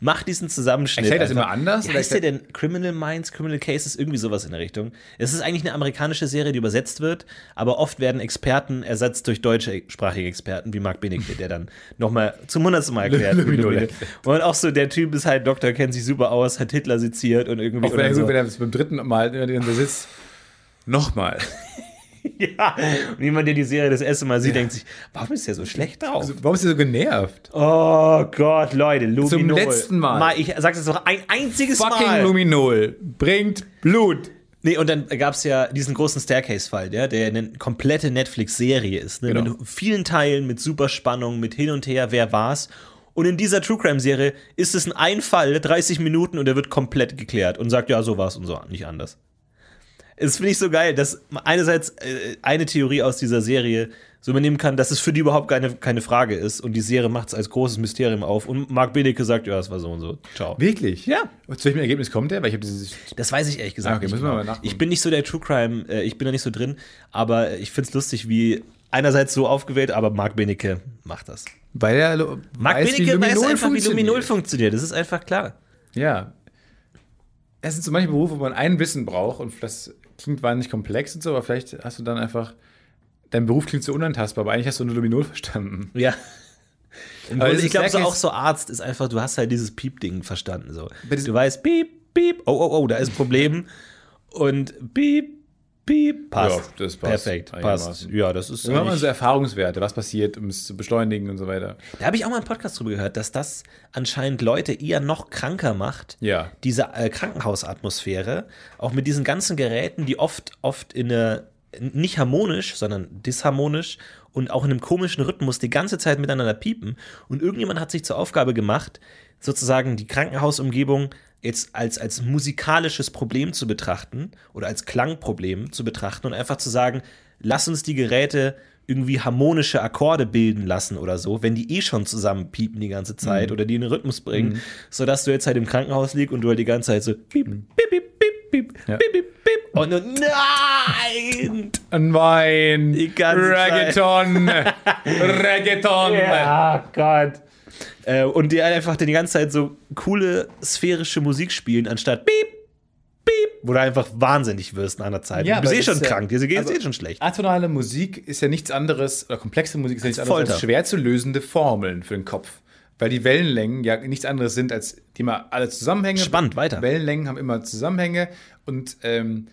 Mach diesen Zusammenschnitt. Erklärt das immer anders, Wie heißt der denn? Criminal Minds, Criminal Cases, irgendwie sowas in der Richtung. Es ist eigentlich eine amerikanische Serie, die übersetzt wird, aber oft werden Experten ersetzt durch deutschsprachige Experten, wie Marc Benecke, der dann nochmal zum hundertsten Mal erklärt. Und auch so, der Typ ist halt Doktor, kennt sich super aus, hat Hitler seziert und irgendwie. Auch wenn er, so. wenn er beim dritten Mal wenn er sitzt, nochmal. Ja, und jemand, der die Serie das erste Mal sieht, denkt sich, warum ist der so schlecht drauf? Also, warum ist er so genervt? Oh Gott, Leute, Luminol. letzten Mal. Ich sag's jetzt noch ein einziges Fucking Mal. Luminol bringt Blut. Nee, und dann gab's ja diesen großen Staircase-Fall, ja, der eine komplette Netflix-Serie ist. Ne? Genau. Mit vielen Teilen, mit Superspannung, mit hin und her, wer war's. Und in dieser True Crime-Serie ist es ein Einfall, 30 Minuten, und der wird komplett geklärt und sagt, ja, so war's und so, nicht anders. Es finde ich so geil, dass einerseits äh, eine Theorie aus dieser Serie so übernehmen kann, dass es für die überhaupt keine, keine Frage ist und die Serie macht es als großes Mysterium auf und Marc Benecke sagt, ja, es war so und so. Ciao. Wirklich? Ja. Und zu welchem Ergebnis kommt der? Weil ich dieses. Das weiß ich ehrlich gesagt Ah, okay, nicht. müssen wir genau. mal nachgucken. Ich bin nicht so der True Crime, äh, ich bin da nicht so drin, aber ich find's lustig, wie einerseits so aufgewählt, aber Marc Benecke macht das. Weil er Marc weiß, Benecke weiß einfach, wie. Luminol funktioniert. Das ist einfach klar. Ja. Es sind so manche Berufe, wo man ein Wissen braucht und das klingt wahnsinnig komplex und so, aber vielleicht hast du dann einfach. Dein Beruf klingt so unantastbar, aber eigentlich hast du nur Luminol verstanden. Ja. Grunde, ich glaube, so auch so Arzt ist einfach, du hast halt dieses Piep-Ding verstanden. So. Du weißt, piep, piep, oh, oh, oh, da ist ein Problem. Und piep, piep, passt. Ja, das passt Perfekt, passt. Ja, das ist man eigentlich- so Erfahrungswerte, was passiert, um es zu beschleunigen und so weiter. Da habe ich auch mal einen Podcast drüber gehört, dass das anscheinend Leute eher noch kranker macht. Ja. Diese äh, Krankenhausatmosphäre, auch mit diesen ganzen Geräten, die oft, oft in eine, nicht harmonisch, sondern disharmonisch und auch in einem komischen Rhythmus die ganze Zeit miteinander piepen. Und irgendjemand hat sich zur Aufgabe gemacht, sozusagen die Krankenhausumgebung jetzt als, als musikalisches Problem zu betrachten oder als Klangproblem zu betrachten und einfach zu sagen, lass uns die Geräte irgendwie harmonische Akkorde bilden lassen oder so, wenn die eh schon zusammen piepen die ganze Zeit oder die in den Rhythmus bringen, sodass du jetzt halt im Krankenhaus liegst und du halt die ganze Zeit so piep, piep, piep, piep, piep, Ja. piep, piep, piep und du, nein! Ein Wein, Die ganze. Reggaeton, Reggaeton. Ja, Gott. Äh, und die einfach die ganze Zeit so coole sphärische Musik spielen, anstatt piep, piep, wo du einfach wahnsinnig wirst nach einer Zeit. Ja, du bist eh schon ja- krank, dir geht es eh schon schlecht. Atonale Musik ist ja nichts anderes, oder komplexe Musik ist ja nichts anderes als schwer zu lösende Formeln für den Kopf. Weil die Wellenlängen ja nichts anderes sind als die mal alle Zusammenhänge. Spannend, weiter. Wellenlängen haben immer Zusammenhänge und ähm,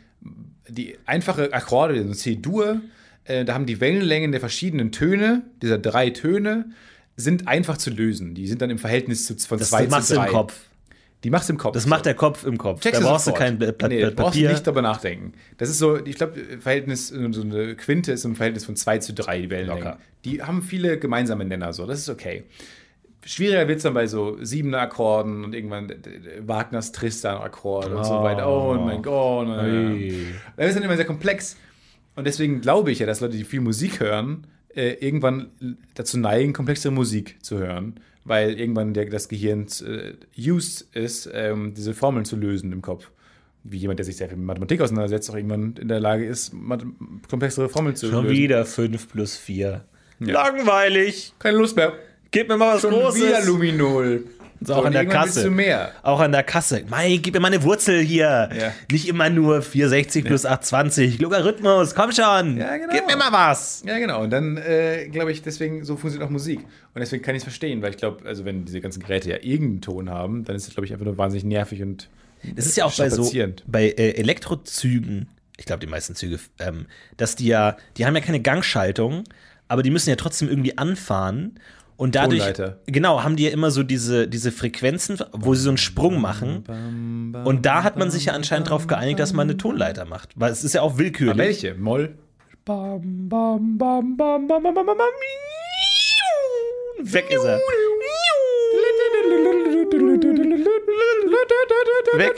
die einfache Akkorde, so C-Dur, äh, da haben die Wellenlängen der verschiedenen Töne, dieser drei Töne, sind einfach zu lösen. Die sind dann im Verhältnis zu, von Das, zwei das machst zu du im Kopf. Die machst du im Kopf. Das macht der Kopf im Kopf. Checkst da du brauchst du sofort. kein Blatt, Blatt, nee, Blatt brauchst du Papier. nicht darüber nachdenken. Das ist so, ich glaube, Verhältnis, so eine Quinte ist im Verhältnis von 2 zu 3, die Wellenlängen. Locker. Die haben viele gemeinsame Nenner, so, das ist okay. Schwieriger wird es dann bei so siebener Akkorden und irgendwann Wagners Tristan-Akkord und so weiter. Oh mein Gott. Ui. Das ist dann immer sehr komplex. Und deswegen glaube ich ja, dass Leute, die viel Musik hören, äh, irgendwann dazu neigen, komplexere Musik zu hören, weil irgendwann der, das Gehirn äh, used ist, ähm, diese Formeln zu lösen im Kopf. Wie jemand, der sich sehr viel mit Mathematik auseinandersetzt, auch irgendwann in der Lage ist, komplexere Formeln zu Schon lösen. wieder 5 plus 4. Langweilig. Keine Lust mehr. Gib mir mal was Schon Großes. wieder Luminol. So, auch an der Kasse. Auch an der Kasse. Mei, gib mir mal eine Wurzel hier. Ja. Nicht immer nur 460 plus 820. Logarithmus, komm schon. Ja, genau. Gib mir mal was. Ja, genau. Und dann äh, glaube ich, deswegen, so funktioniert auch Musik. Und deswegen kann ich es verstehen, weil ich glaube, also wenn diese ganzen Geräte ja irgendeinen Ton haben, dann ist es, glaube ich, einfach nur wahnsinnig nervig und Das ist ja auch bei so bei äh, Elektrozügen, ich glaube die meisten Züge, ähm, dass die ja, die haben ja keine Gangschaltung, aber die müssen ja trotzdem irgendwie anfahren. Und dadurch, Tonleiter. genau, haben die ja immer so diese, diese Frequenzen, wo sie so einen Sprung machen. Und da hat man sich ja anscheinend darauf geeinigt, dass man eine Tonleiter macht. Weil es ist ja auch willkürlich. Aber welche? Moll? Weg ist er. Weg.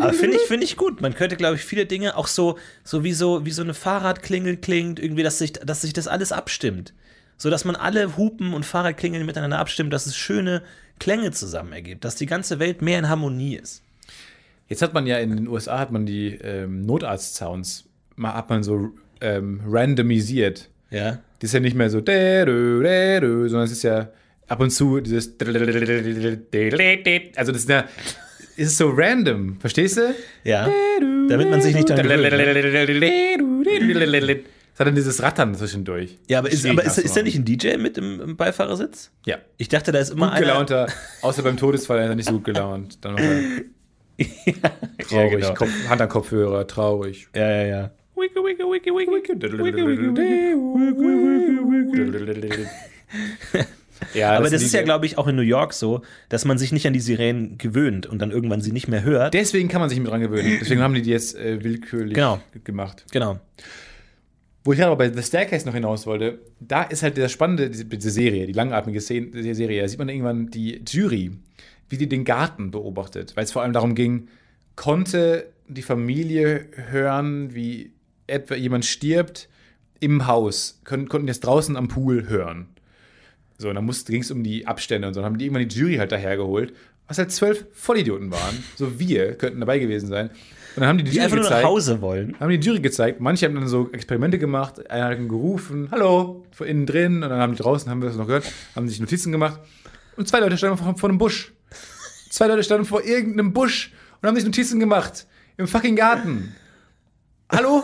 Aber finde ich, find ich gut. Man könnte, glaube ich, viele Dinge auch so, so wie so, wie so eine Fahrradklingel klingt, irgendwie, dass sich, dass sich das alles abstimmt. So dass man alle Hupen und Fahrradklingeln miteinander abstimmt, dass es schöne Klänge zusammen ergibt, dass die ganze Welt mehr in Harmonie ist. Jetzt hat man ja in den USA hat man die ähm, Notarzt-Sounds, mal hat man so ähm, randomisiert. Ja. Das ist ja nicht mehr so, sondern es ist ja ab und zu dieses. Also, das ist ja. Ist so random, verstehst du? Ja. Damit man sich nicht gewöhnt. Es hat dann dieses Rattern zwischendurch. Ja, aber ist, aber ist, ist da nicht ein DJ mit im, im Beifahrersitz? Ja. Ich dachte, da ist immer Gut einer. gelaunter, außer beim Todesfall ist er nicht so gut gelaunt. Dann noch mal traurig, Ja, genau. Kopf, Hand an Kopfhörer, traurig. Ja, ja, ja. Wiki, wiki, wiki, Ja, Aber das ist ja, glaube ich, auch in New York so, dass man sich nicht an die Sirenen gewöhnt und dann irgendwann sie nicht mehr hört. Deswegen kann man sich mit dran gewöhnen. Deswegen haben die die jetzt äh, willkürlich Genau. gemacht. Genau. Wo ich aber bei The Staircase noch hinaus wollte, da ist halt das Spannende, diese, diese Serie, die langatmige Serie, da sieht man irgendwann die Jury, wie die den Garten beobachtet, weil es vor allem darum ging, konnte die Familie hören, wie etwa jemand stirbt im Haus, können, konnten jetzt draußen am Pool hören. So, und dann ging es um die Abstände und so. Dann haben die irgendwann die Jury halt dahergeholt, was halt zwölf Vollidioten waren. So wir könnten dabei gewesen sein. Und dann haben die die, Die Jury nur nach gezeigt Hause wollen. haben die Jury gezeigt. Manche haben dann so Experimente gemacht. Einer hat gerufen, hallo, von innen drin. Und dann haben die draußen, haben wir das noch gehört, haben sich Notizen gemacht. Und zwei Leute standen vor, vor einem Busch. Zwei Leute standen vor irgendeinem Busch und haben sich Notizen gemacht. Im fucking Garten. Hallo?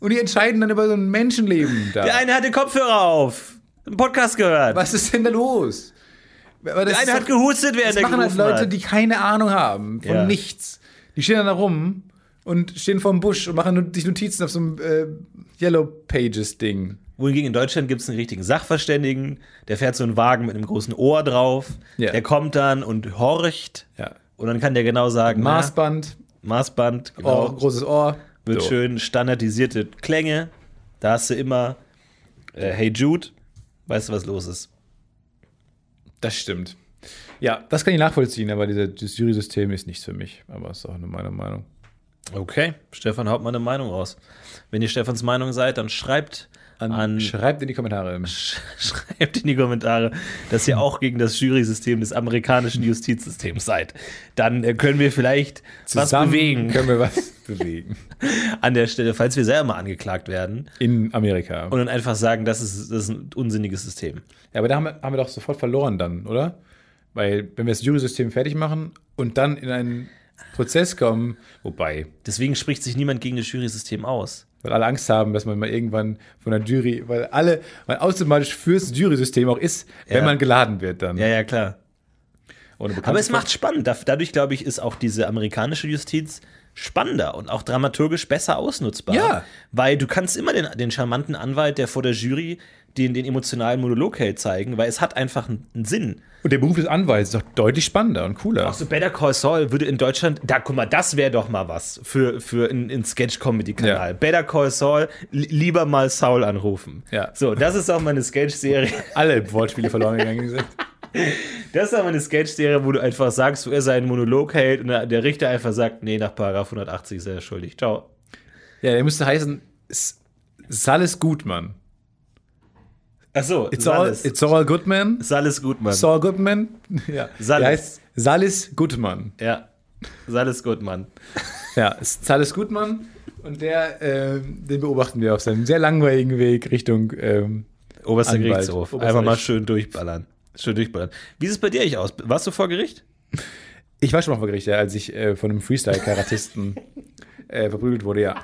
Und die entscheiden dann über so ein Menschenleben da. Der eine hatte Kopfhörer auf. Einen Podcast gehört. Was ist denn da los? Aber Der eine hat gehustet, während Das er machen halt Leute, hat. die keine Ahnung haben von Ja. nichts. Die stehen dann da rum und stehen vor dem Busch und machen sich Notizen auf so einem äh, Yellow Pages Ding. Wohingegen in Deutschland gibt es einen richtigen Sachverständigen, der fährt so einen Wagen mit einem großen Ohr drauf. Ja. Der kommt dann und horcht. Ja. Und dann kann der genau sagen, Maßband, na, Maßband, genau, Ohr, großes Ohr. wird So. schön standardisierte Klänge. Da hast du immer äh, Hey Jude, weißt du, was los ist. Das stimmt. Ja, das kann ich nachvollziehen, aber dieser, das Jury-System ist nichts für mich. Aber ist auch nur meine Meinung. Okay, Stefan haut mal eine Meinung raus. Wenn ihr Stefans Meinung seid, dann schreibt an, Schreibt in die Kommentare. schreibt in die Kommentare, dass ihr auch gegen das Jury-System des amerikanischen Justizsystems seid. Dann äh, können wir vielleicht was Zusammen bewegen können wir was bewegen. an der Stelle, falls wir selber mal angeklagt werden In Amerika. und dann einfach sagen, das ist, das ist ein unsinniges System. Ja, aber da haben wir, haben wir doch sofort verloren dann, oder? Weil, wenn wir das Jury-System fertig machen und dann in einen Prozess kommen, wobei, Deswegen spricht sich niemand gegen das Jury-System aus. weil alle Angst haben, dass man mal irgendwann von der Jury, weil alle, weil automatisch fürs Jury-System auch ist, wenn Ja. man geladen wird dann. Ja, ja, klar. Aber es macht spannend. Da- Dadurch, glaube ich, ist auch diese amerikanische Justiz spannender und auch dramaturgisch besser ausnutzbar. Ja. Weil du kannst immer den, den charmanten Anwalt, der vor der Jury den, den emotionalen Monolog hält, zeigen, weil es hat einfach einen, Sinn. Und der Beruf des Anwalts ist doch deutlich spannender und cooler. Auch so Better Call Saul würde in Deutschland, da guck mal, das wäre doch mal was für, für einen Sketch-Comedy-Kanal. Ja. Better Call Saul, li lieber mal Saul anrufen. Ja. So, das ist auch mal eine Sketch-Serie. Alle Wortspiele verloren gegangen sind. Das ist aber eine Sketch-Serie, wo du einfach sagst, wo er seinen Monolog hält und der Richter einfach sagt, nee, nach Paragraph 180 ist er schuldig. Ciao. Ja, der müsste heißen S- Salis Gutmann. Ach so, It's all, Salis. it's all good, man. Salis Gutmann. Saul Goodman. Ja. Salis. Heißt Salis Gutmann. Ja, Salis Gutmann. Ja, Salis Gutmann. Und der, ähm, den beobachten wir auf seinem sehr langweiligen Weg Richtung. Ähm, Oberster Anwalt. Gerichtshof. Oberster Einfach mal schön durchballern. Schön durchballern. Wie sieht es bei dir eigentlich aus? Warst du vor Gericht? ich war schon mal vor Gericht, ja, als ich äh, von einem Freestyle-Karatisten äh, verprügelt wurde, ja.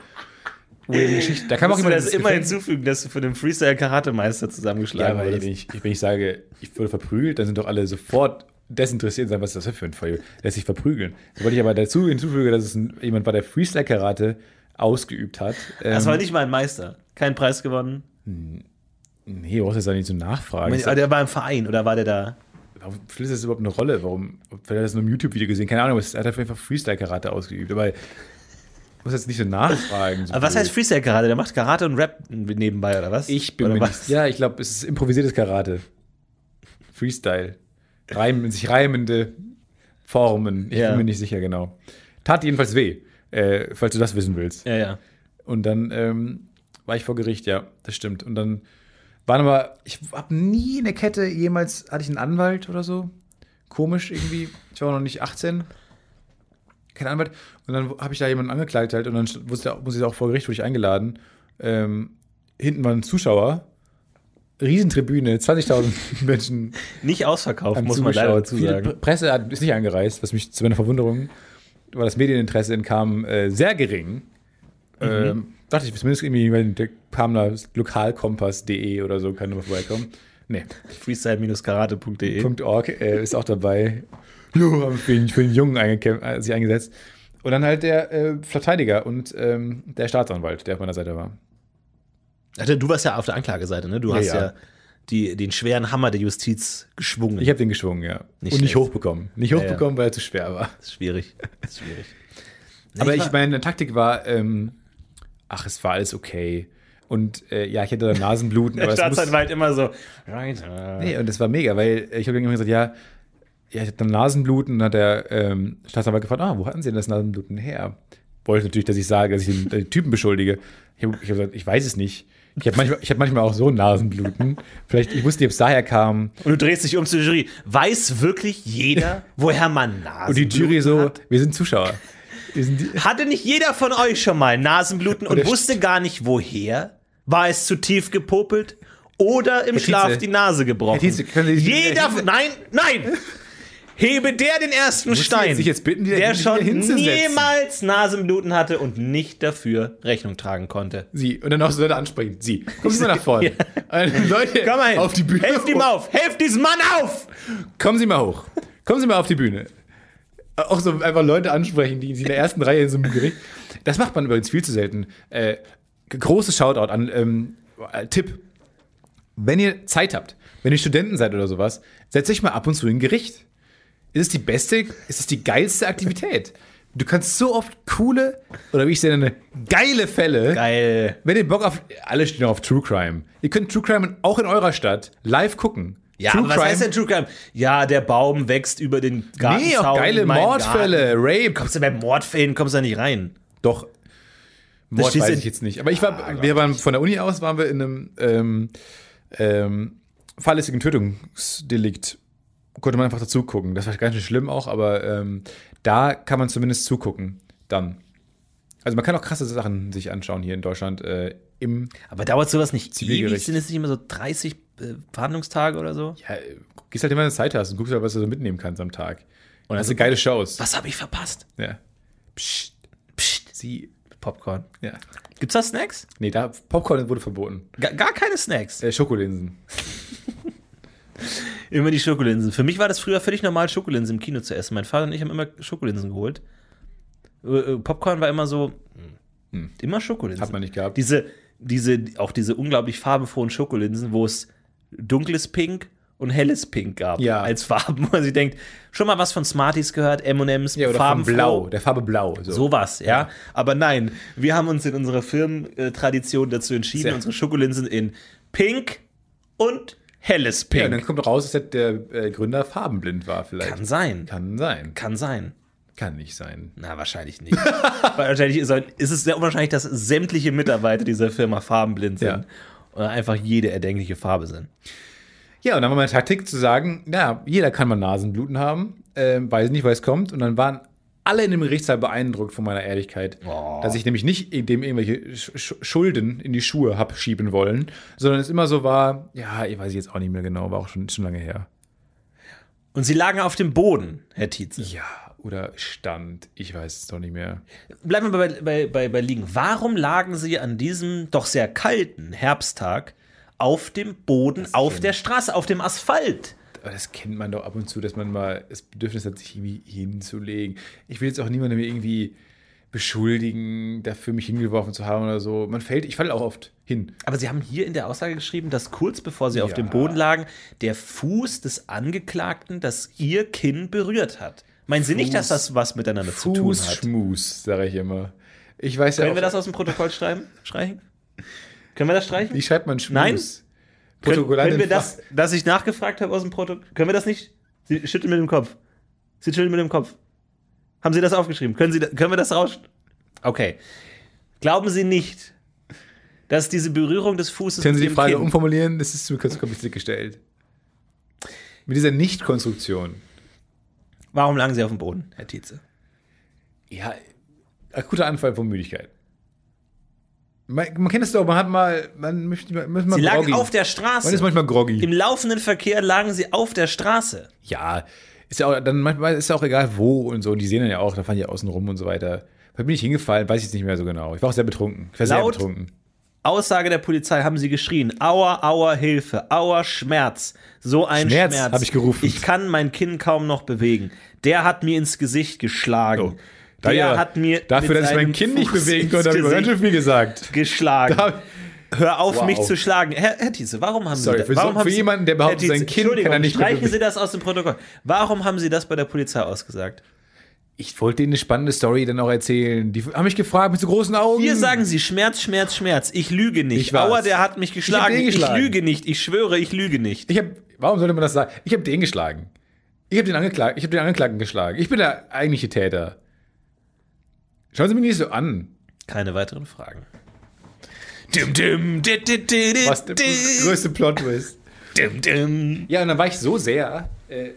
Weirde Geschichte. Da kam auch Musst du immer das immer Gefängnis- hinzufügen, dass du von dem Freestyle-Karate-Meister Ja, zusammengeschlagen weil wurdest. wenn ich, wenn ich sage, ich wurde verprügelt, dann sind doch alle sofort desinteressiert und sagen, was ist das für ein Fall? Lässt sich verprügeln. Sobald ich aber dazu hinzufüge, dass es ein, jemand war, der Freestyle-Karate ausgeübt hat. Das ähm, war nicht mal ein Meister. Kein Preis gewonnen. Nee, du brauchst jetzt auch nicht so nachfragen. Aber der war im Verein oder war der da? Warum spielt das überhaupt eine Rolle? Warum? Vielleicht hat er das nur im YouTube-Video gesehen, keine Ahnung, es hat auf jeden Fall Freestyle-Karate ausgeübt. Aber ich muss jetzt nicht so nachfragen. so Aber was heißt Freestyle-Karate? Der macht Karate und Rap nebenbei oder was? Ich bin oder mir was? nicht. Ja, ich glaube, es ist improvisiertes Karate. Freestyle. Reimen, sich reimende Formen. Ich Ja. bin mir nicht sicher genau. Tat jedenfalls weh, äh, falls du das wissen willst. Ja, ja. Und dann ähm, war ich vor Gericht, ja, das stimmt. Und dann waren aber, ich habe nie in der Kette jemals, hatte ich einen Anwalt oder so? Komisch irgendwie. Ich war noch nicht 18. Kein Anwalt. Und dann habe ich da jemanden angeklagt halt und dann muss ich auch vor Gericht, wurde ich eingeladen. Ähm, hinten war ein Zuschauer Riesentribüne, 20.000 Menschen Nicht ausverkauft, muss man leider dazu Viele sagen. P- Presse hat, ist nicht angereist, was mich zu meiner Verwunderung, weil das Medieninteresse kam äh, sehr gering. Mhm. Ähm, dachte ich, zumindest irgendwie, der kam da lokalkompass.de oder so, kann nochmal vorbeikommen. Nee, Freestyle-karate.de. .org äh, ist auch dabei. Jo, haben für den, für den Jungen äh, sich eingesetzt. Und dann halt der äh, Verteidiger und ähm, der Staatsanwalt, der auf meiner Seite war. Also, du warst ja auf der Anklageseite, ne? Du Ja, hast ja. ja, die, den schweren Hammer der Justiz geschwungen. Ich habe den geschwungen, ja. Nicht und nicht schlecht. hochbekommen. Nicht Ja, hochbekommen, weil er zu schwer war. das ist schwierig. Das ist schwierig. Aber war- ich meine, Taktik war, ähm, ach, es war alles okay. Und äh, ja, ich hatte da Nasenbluten. Der aber muss, Staatsanwalt immer so. Right, nee, und das war mega, weil ich habe irgendwann gesagt, ja, ja, ich hatte dann Nasenbluten. Und dann hat der ähm, Staatsanwalt gefragt, ah, wo hatten Sie denn das Nasenbluten her? Wollte natürlich, dass ich sage, dass ich den, den Typen beschuldige. Ich habe hab gesagt, ich weiß es nicht. Ich habe manchmal, ich hab manchmal auch so Nasenbluten. Vielleicht, ich wusste nicht, ob es daher kam. Und du drehst dich um zur Jury. Weiß wirklich jeder, woher man Nasenbluten Und die Jury so, hat? wir sind Zuschauer. Wir sind Hatte nicht jeder von euch schon mal Nasenbluten und wusste gar nicht woher? War es zu tief popelt oder im Tietze. Schlaf die Nase gebrochen? Herr Tietze, können Sie jeder, nein, nein! Hebe der den ersten Stein, jetzt- sich jetzt bitten, der schon niemals Nasenbluten hatte und nicht dafür Rechnung tragen konnte. Sie. Und dann auch so Leute ansprechen. Sie. Kommen Sie mal nach vorne. Und Leute, Komm mal hin. auf die Bühne. Helft ihm auf! Helft diesem Mann auf! Kommen Sie mal hoch. Kommen Sie mal auf die Bühne. Auch so einfach Leute ansprechen, die in der ersten Reihe in so einem Gericht. Das macht man übrigens viel zu selten. Äh, großes Shoutout an ähm, äh, Tipp. Wenn ihr Zeit habt, wenn ihr Studenten seid oder sowas, setzt euch mal ab und zu in ein Gericht. Ist es die beste, ist es die geilste Aktivität? Du kannst so oft coole, oder wie ich sie nenne, geile Fälle Geil. wenn ihr Bock auf, alle stehen auf True Crime. Ihr könnt True Crime auch in eurer Stadt live gucken. Ja, True was heißt denn True Crime? Ja, der Baum wächst über den Gartenzaun. Nee, auch geile Mordfälle, Garten. Rape. Kommst du bei Mordfällen kommst du da nicht rein? Doch. Mord weiß ich jetzt nicht. Aber ich war, wir waren von der Uni aus, waren wir in einem ähm, ähm, fahrlässigen Tötungsdelikt. Konnte man einfach dazu gucken. Das war ganz schön schlimm auch, aber ähm, da kann man zumindest zugucken. Dann. Also man kann auch krasse Sachen sich anschauen hier in Deutschland äh, im Aber dauert sowas nicht ewig? Sind es nicht immer so 30 äh, Verhandlungstage oder so? Ja, gehst halt immer, wenn du Zeit hast und guckst halt, was du so mitnehmen kannst am Tag. Und das sind geile Shows. Was habe ich verpasst? Ja. Psst, Psst, sie. Popcorn. Ja. Gibt's da Snacks? Nee, da Popcorn wurde verboten. Gar, gar keine Snacks. Äh, Schokolinsen. Immer die Schokolinsen. Für mich war das früher völlig normal, Schokolinsen im Kino zu essen. Mein Vater und ich haben immer Schokolinsen geholt. Äh, äh, Popcorn war immer so, immer Schokolinsen. Hat man nicht gehabt. Diese, diese, auch diese unglaublich farbenfrohen Schokolinsen, wo es dunkles Pink und helles Pink gab Ja. als Farben. man sich denkt, schon mal was von Smarties gehört, M&M's, Ja, oder Farben von Blau, der Farbe Blau. So. Sowas, ja. Aber nein, wir haben uns in unserer Firmentradition dazu entschieden, Sehr. unsere Schokolinsen in Pink und helles Ja, Pink. und dann kommt raus, dass der äh, Gründer farbenblind war vielleicht. Kann sein. Kann sein. Kann sein. Kann nicht sein. Na, wahrscheinlich nicht. wahrscheinlich ist, ist es sehr unwahrscheinlich, dass sämtliche Mitarbeiter dieser Firma farbenblind sind. Ja. Oder einfach jede erdenkliche Farbe sind. Ja, und dann war meine Taktik zu sagen, ja, jeder kann mal Nasenbluten haben, ähm, weiß nicht, woher es kommt. Und dann waren alle in dem Gerichtssaal beeindruckt von meiner Ehrlichkeit, Oh. dass ich nämlich nicht dem irgendwelche Sch Sch Schulden in die Schuhe hab schieben wollen, sondern es immer so war, ja, ich weiß jetzt auch nicht mehr genau, war auch schon, schon lange her. Und sie lagen auf dem Boden, Herr Tietze. Ja, oder stand, ich weiß es doch nicht mehr. Bleiben wir bei, bei, bei, bei liegen. Warum lagen sie an diesem doch sehr kalten Herbsttag auf dem Boden, auf der Straße, auf dem Asphalt? Aber das kennt man doch ab und zu, dass man mal das Bedürfnis hat, sich irgendwie hinzulegen. Ich will jetzt auch niemandem irgendwie beschuldigen, dafür mich hingeworfen zu haben oder so. Man fällt, ich falle auch oft hin. Aber Sie haben hier in der Aussage geschrieben, dass kurz bevor Sie auf Ja. dem Boden lagen, der Fuß des Angeklagten das Ihr Kinn berührt hat. Meinen Sie nicht, dass das was miteinander zu tun Fuß, hat? Schmus, sage ich immer. Ich weiß ja Können auch, wir das aus dem Protokoll schreiben? Streichen? Können wir das streichen? wie schreibt man Schmus? Nein? Können, können wir das, dass ich nachgefragt habe aus dem Protokoll, können wir das nicht? Sie schütteln mit dem Kopf. Sie schütteln mit dem Kopf. Haben Sie das aufgeschrieben? Können, Sie, können wir das raus? Okay. Glauben Sie nicht, dass diese Berührung des Fußes Können Sie die Frage Kinn- umformulieren? Das ist zu kurz kompliziert gestellt. Mit dieser Nicht-Konstruktion. Warum lagen Sie auf dem Boden, Herr Tietze? Ja, akuter Anfall von Müdigkeit. Man, man kennt es doch, man hat mal, man möchte man mal Sie lagen groggy. auf der Straße. Man ist manchmal groggy. Im laufenden Verkehr lagen sie auf der Straße. Ja, ist ja auch, dann manchmal ist ja auch egal wo und so. Und die sehen dann ja auch, da fahren die außen rum und so weiter. Da bin ich hingefallen, weiß ich jetzt nicht mehr so genau. Ich war auch sehr betrunken. Ich war sehr Laut? betrunken. Aussage der Polizei haben sie geschrien: Aua, aua, Hilfe, aua, Schmerz. So ein Schmerz, Schmerz. hab ich gerufen. Ich kann mein Kinn kaum noch bewegen. Der hat mir ins Gesicht geschlagen. Oh. Da Der ja, hat mir dafür, dass ich mein Kind nicht Fuß bewegen konnte, habe ich ganz schön viel gesagt. geschlagen. Da- Hör auf, Wow. mich zu schlagen. Herr, Herr Thiese, warum haben Sorry, Sie für das? Warum so- für Sie- jemanden, der behauptet, Thiese, sein Kind kann er nicht Streichen Sie das aus dem Protokoll. Warum haben Sie das bei der Polizei ausgesagt? Ich wollte denen eine spannende Story dann auch erzählen. Die haben mich gefragt mit so großen Augen. Hier sagen Sie Schmerz, Schmerz, Schmerz. Ich lüge nicht. Ich. Aua, der hat mich geschlagen. Ich, geschlagen. lüge nicht. Ich schwöre, ich lüge nicht. Ich hab, warum sollte man das sagen? Ich habe den geschlagen. Ich habe den, Angeklag, ich hab den Angeklagten geschlagen. Ich bin der eigentliche Täter. Schauen Sie mich nicht so an. Keine weiteren Fragen. Dim, dim, di, di, di, di, Was der größte Plot-Twist. Dim, dim. Ja, und dann war ich so sehr äh,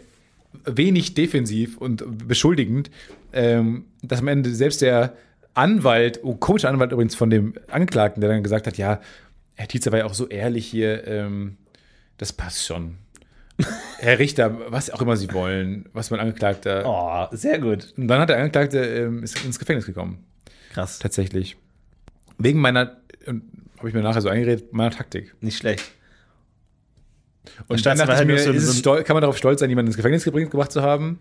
wenig defensiv und beschuldigend, ähm, dass am Ende selbst der Anwalt, oh, komischer Anwalt übrigens von dem Angeklagten, der dann gesagt hat, ja, Herr Tietze war ja auch so ehrlich hier, ähm, das passt schon. Herr Richter, was auch immer Sie wollen, was mein Angeklagter. Oh, sehr gut. Und dann hat der Angeklagte ähm, ins Gefängnis gekommen. Krass. Tatsächlich. Wegen meiner, habe ich mir nachher so eingeredet, meiner Taktik. Nicht schlecht. Und dann dachte ich Staatsanwalt mir, so- es kann man darauf stolz sein, jemanden ins Gefängnis gebracht, zu haben?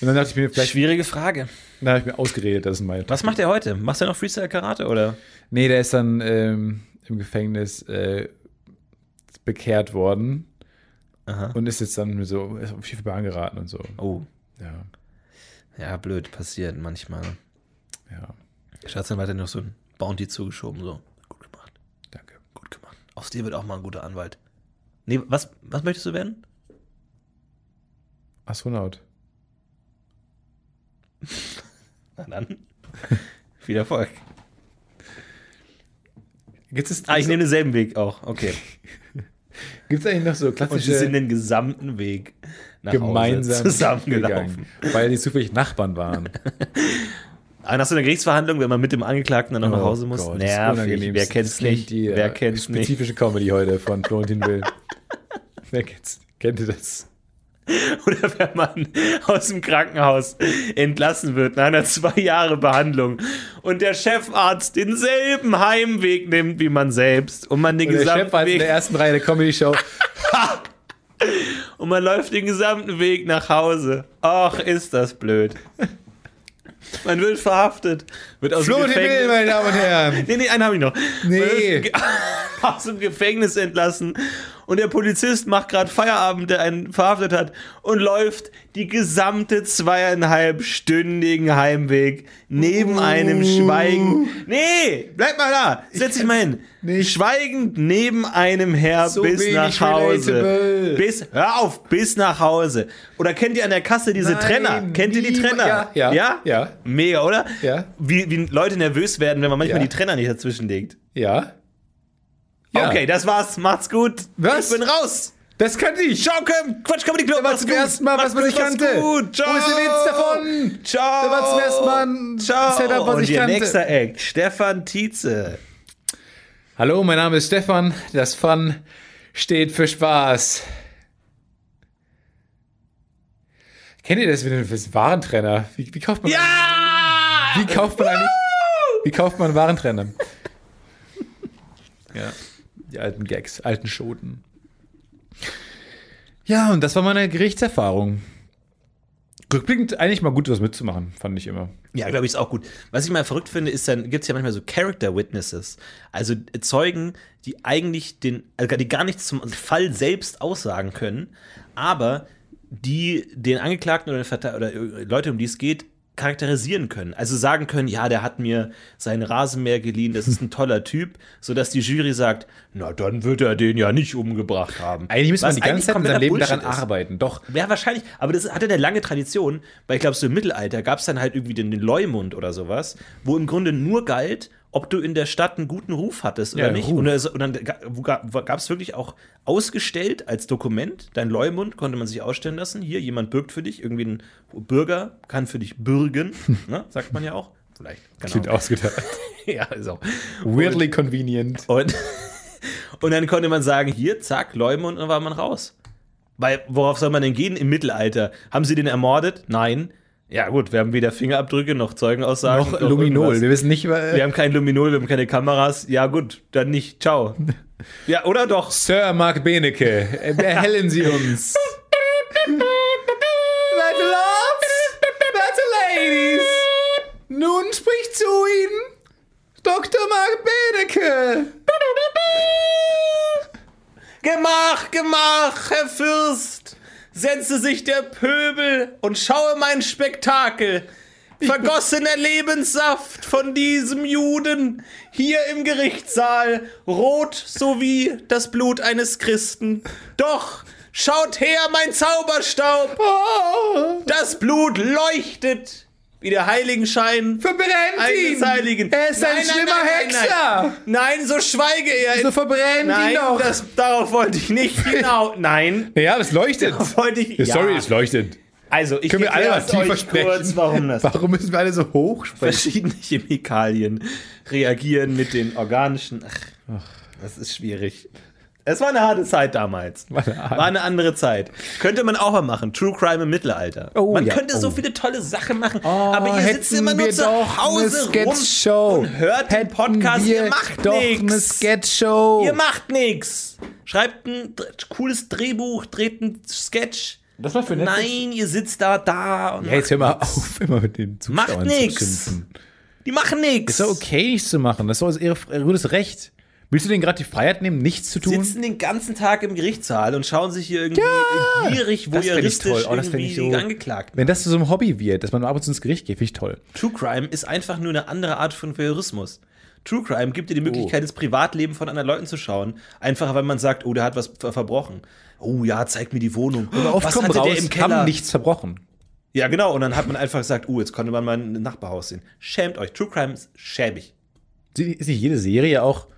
Und dann dachte ich mir, vielleicht Schwierige Frage. dann habe ich mir ausgeredet, das ist meine Was macht er heute? Macht er noch Freestyle Karate oder? Nee, der ist dann ähm, im Gefängnis äh, bekehrt worden Aha. und ist jetzt dann so auf viel Bahn geraten und so. Oh. Ja, Ja, blöd. Passiert manchmal. ja, Staatsanwalt hat noch so ein Bounty zugeschoben. So. Gut gemacht. danke. Gut gemacht. Aus dir wird auch mal ein guter Anwalt. Nee, was, was möchtest du werden? Astronaut. Na dann. Viel Erfolg. Gibt es, Ah, ich nehme denselben Weg auch. Okay. gibt's eigentlich noch so Und sie sind klassische den gesamten Weg nach gemeinsam Hause zusammengelaufen. gegangen, weil die zufällig Nachbarn waren? Aber nach so einer Gerichtsverhandlung, wenn man mit dem Angeklagten dann noch nach Hause muss, Oh Gott, nervig. Wer kennt's klingt nicht? Die, Wer äh, kennt's nicht? Spezifische Comedy heute von Florentin Will. Wer kennt's? Kennt ihr das? Oder wenn man aus dem Krankenhaus entlassen wird nach einer zwei Jahre Behandlung und der Chefarzt denselben Heimweg nimmt wie man selbst und man den Und der gesamten Chef war in Weg der ersten Reihe der Comedy-Show. und man läuft den gesamten Weg nach Hause. Ach, ist das blöd. Man wird verhaftet, wird aus dem Florentin Will, Gefängnis. meine Damen und Herren. Nee, nee, einen habe ich noch. Nee. Aus dem Gefängnis entlassen und der Polizist macht gerade Feierabend, der einen verhaftet hat und läuft die gesamte zweieinhalbstündigen Heimweg neben einem Schweigen. Nee, bleib mal da, setz dich mal hin. Nicht. Schweigend neben einem her So bis nach Hause. relatable. Bis, hör auf, bis nach Hause. Oder kennt ihr an der Kasse diese Nein, Trenner? Kennt ihr die Trenner? ja, ja, ja. ja. Mega, oder? Ja. Wie, wie Leute nervös werden, wenn man manchmal Ja. die Trenner nicht dazwischen legt. Ja. Ja. Okay, das war's. Macht's gut. Was? Ich bin raus. Das kannte ich. Ciao, Kim. Quatsch, Comedy Club. war Macht's zum gut. ersten Mal was, gut, macht's kannte. Gut. Ciao. Wo ist der Witz davon? Ciao. Da war zum ersten Mal ein Ciao. Setup, was Und ich ihr kannte. nächster Act, Stefan Tietze. Hallo, mein Name ist Stefan. Das Fun steht für Spaß. Kennt ihr das für den Warentrenner? Wie, wie kauft man Ja! Wie kauft man eigentlich? Wie kauft man einen Warentrenner? Ja. Die alten Gags, alten Schoten. Ja, und das war meine Gerichtserfahrung. Rückblickend eigentlich mal gut, was mitzumachen, fand ich immer. Ja, glaube ich, ist auch gut. Was ich mal verrückt finde, ist dann, gibt es ja manchmal so Character Witnesses. Also Zeugen, die eigentlich den, also die gar nichts zum Fall selbst aussagen können, aber die den Angeklagten oder, den oder Leute, um die es geht, charakterisieren können. Also sagen können, ja, der hat mir seinen Rasenmäher geliehen, das ist ein toller Typ, sodass die Jury sagt, na, dann wird er den ja nicht umgebracht haben. Eigentlich müsste man die ganze Zeit in seinem Leben daran ist. arbeiten. Doch. Ja, wahrscheinlich. Aber das hatte eine lange Tradition, weil ich glaube, so im Mittelalter gab es dann halt irgendwie den, den Leumund oder sowas, wo im Grunde nur galt, ob du in der Stadt einen guten Ruf hattest oder Ja, nicht. Ruf. Und, und dann gab es wirklich auch ausgestellt als Dokument, dein Leumund konnte man sich ausstellen lassen. Hier, jemand bürgt für dich, irgendwie ein Bürger kann für dich bürgen, ne, sagt man ja auch. vielleicht. Klingt Genau. ausgedacht. Ja, ist auch. Weirdly convenient. Und, und dann konnte man sagen, hier, zack, Leumund, und dann war man raus. Weil, worauf soll man denn gehen im Mittelalter? Haben sie den ermordet? Nein. Ja, gut, wir haben weder Fingerabdrücke noch Zeugenaussagen. Noch Luminol. irgendwas. Wir wissen nicht, Wir haben kein Luminol, wir haben keine Kameras. Ja, gut, dann nicht. Ciao. Ja, oder doch? Sir Mark Benecke, erhellen Sie uns. Werte Lords, werte Ladies, nun spricht zu Ihnen Dr. Mark Benecke. Gemach, Gemach, Herr Fürst! Setze sich der Pöbel und schaue mein Spektakel. Vergossener Lebenssaft von diesem Juden hier im Gerichtssaal, rot sowie das Blut eines Christen. Doch, schaut her, mein Zauberstaub! Oh, Das Blut leuchtet wie der Heiligenschein verbrennt ihn. Heiligen. Er ist ein Nein, nein, schlimmer nein, nein, Hexer. Nein, nein, so schweige er. So verbrennt Nein, ihn doch. das, darauf wollte ich nicht genau. Nein, ja, das leuchtet. darauf wollte ich. Sorry, ja. es leuchtet. Also, ich Können wir alle was tiefer euch sprechen? kurz, warum das Warum müssen wir alle so hoch sprechen? verschiedene Chemikalien reagieren mit den organischen. Ach, das ist schwierig. Es war eine harte Zeit damals. War eine harte- eine, andere Zeit. Könnte man auch mal machen. True Crime im Mittelalter. Oh, man ja. könnte so Oh. viele tolle Sachen machen. aber ihr sitzt immer nur zu Hause rum Sketchshow. und hört den Hätten Podcast. wir Ihr macht doch eine nichts. Sketchshow. Ihr macht nichts. Schreibt ein cooles Drehbuch, dreht ein Sketch. Das war für Netflix? Nein, ihr sitzt da, da und Ja, jetzt hör mal nix. auf, immer mit den Zuschauern Macht schimpfen. Die machen nichts. Ist doch okay, nichts zu machen. Das ist doch ihr ihr gutes Recht. Willst du denen gerade die Freiheit nehmen, nichts zu tun? Sitzen den ganzen Tag im Gerichtssaal und schauen sich hier irgendwie gierig, fänd ich voyeuristisch. Oh, irgendwie ich so- die Angeklagten. Wenn das zu so einem Hobby wird, dass man ab und zu ins Gericht geht, finde ich toll. True Crime ist einfach nur eine andere Art von Voyeurismus. True Crime gibt dir die Möglichkeit, das Privatleben von anderen Leuten zu schauen. Einfach, weil man sagt, oh, der hat was ver verbrochen. Oh ja, zeig mir die Wohnung. Oft was kommen raus, der im Keller? haben nichts verbrochen. Ja, genau. Und dann hat man einfach gesagt, oh, jetzt konnte man mal ein Nachbarhaus sehen. Schämt euch. True Crime ist schäbig. Ist nicht jede Serie auch.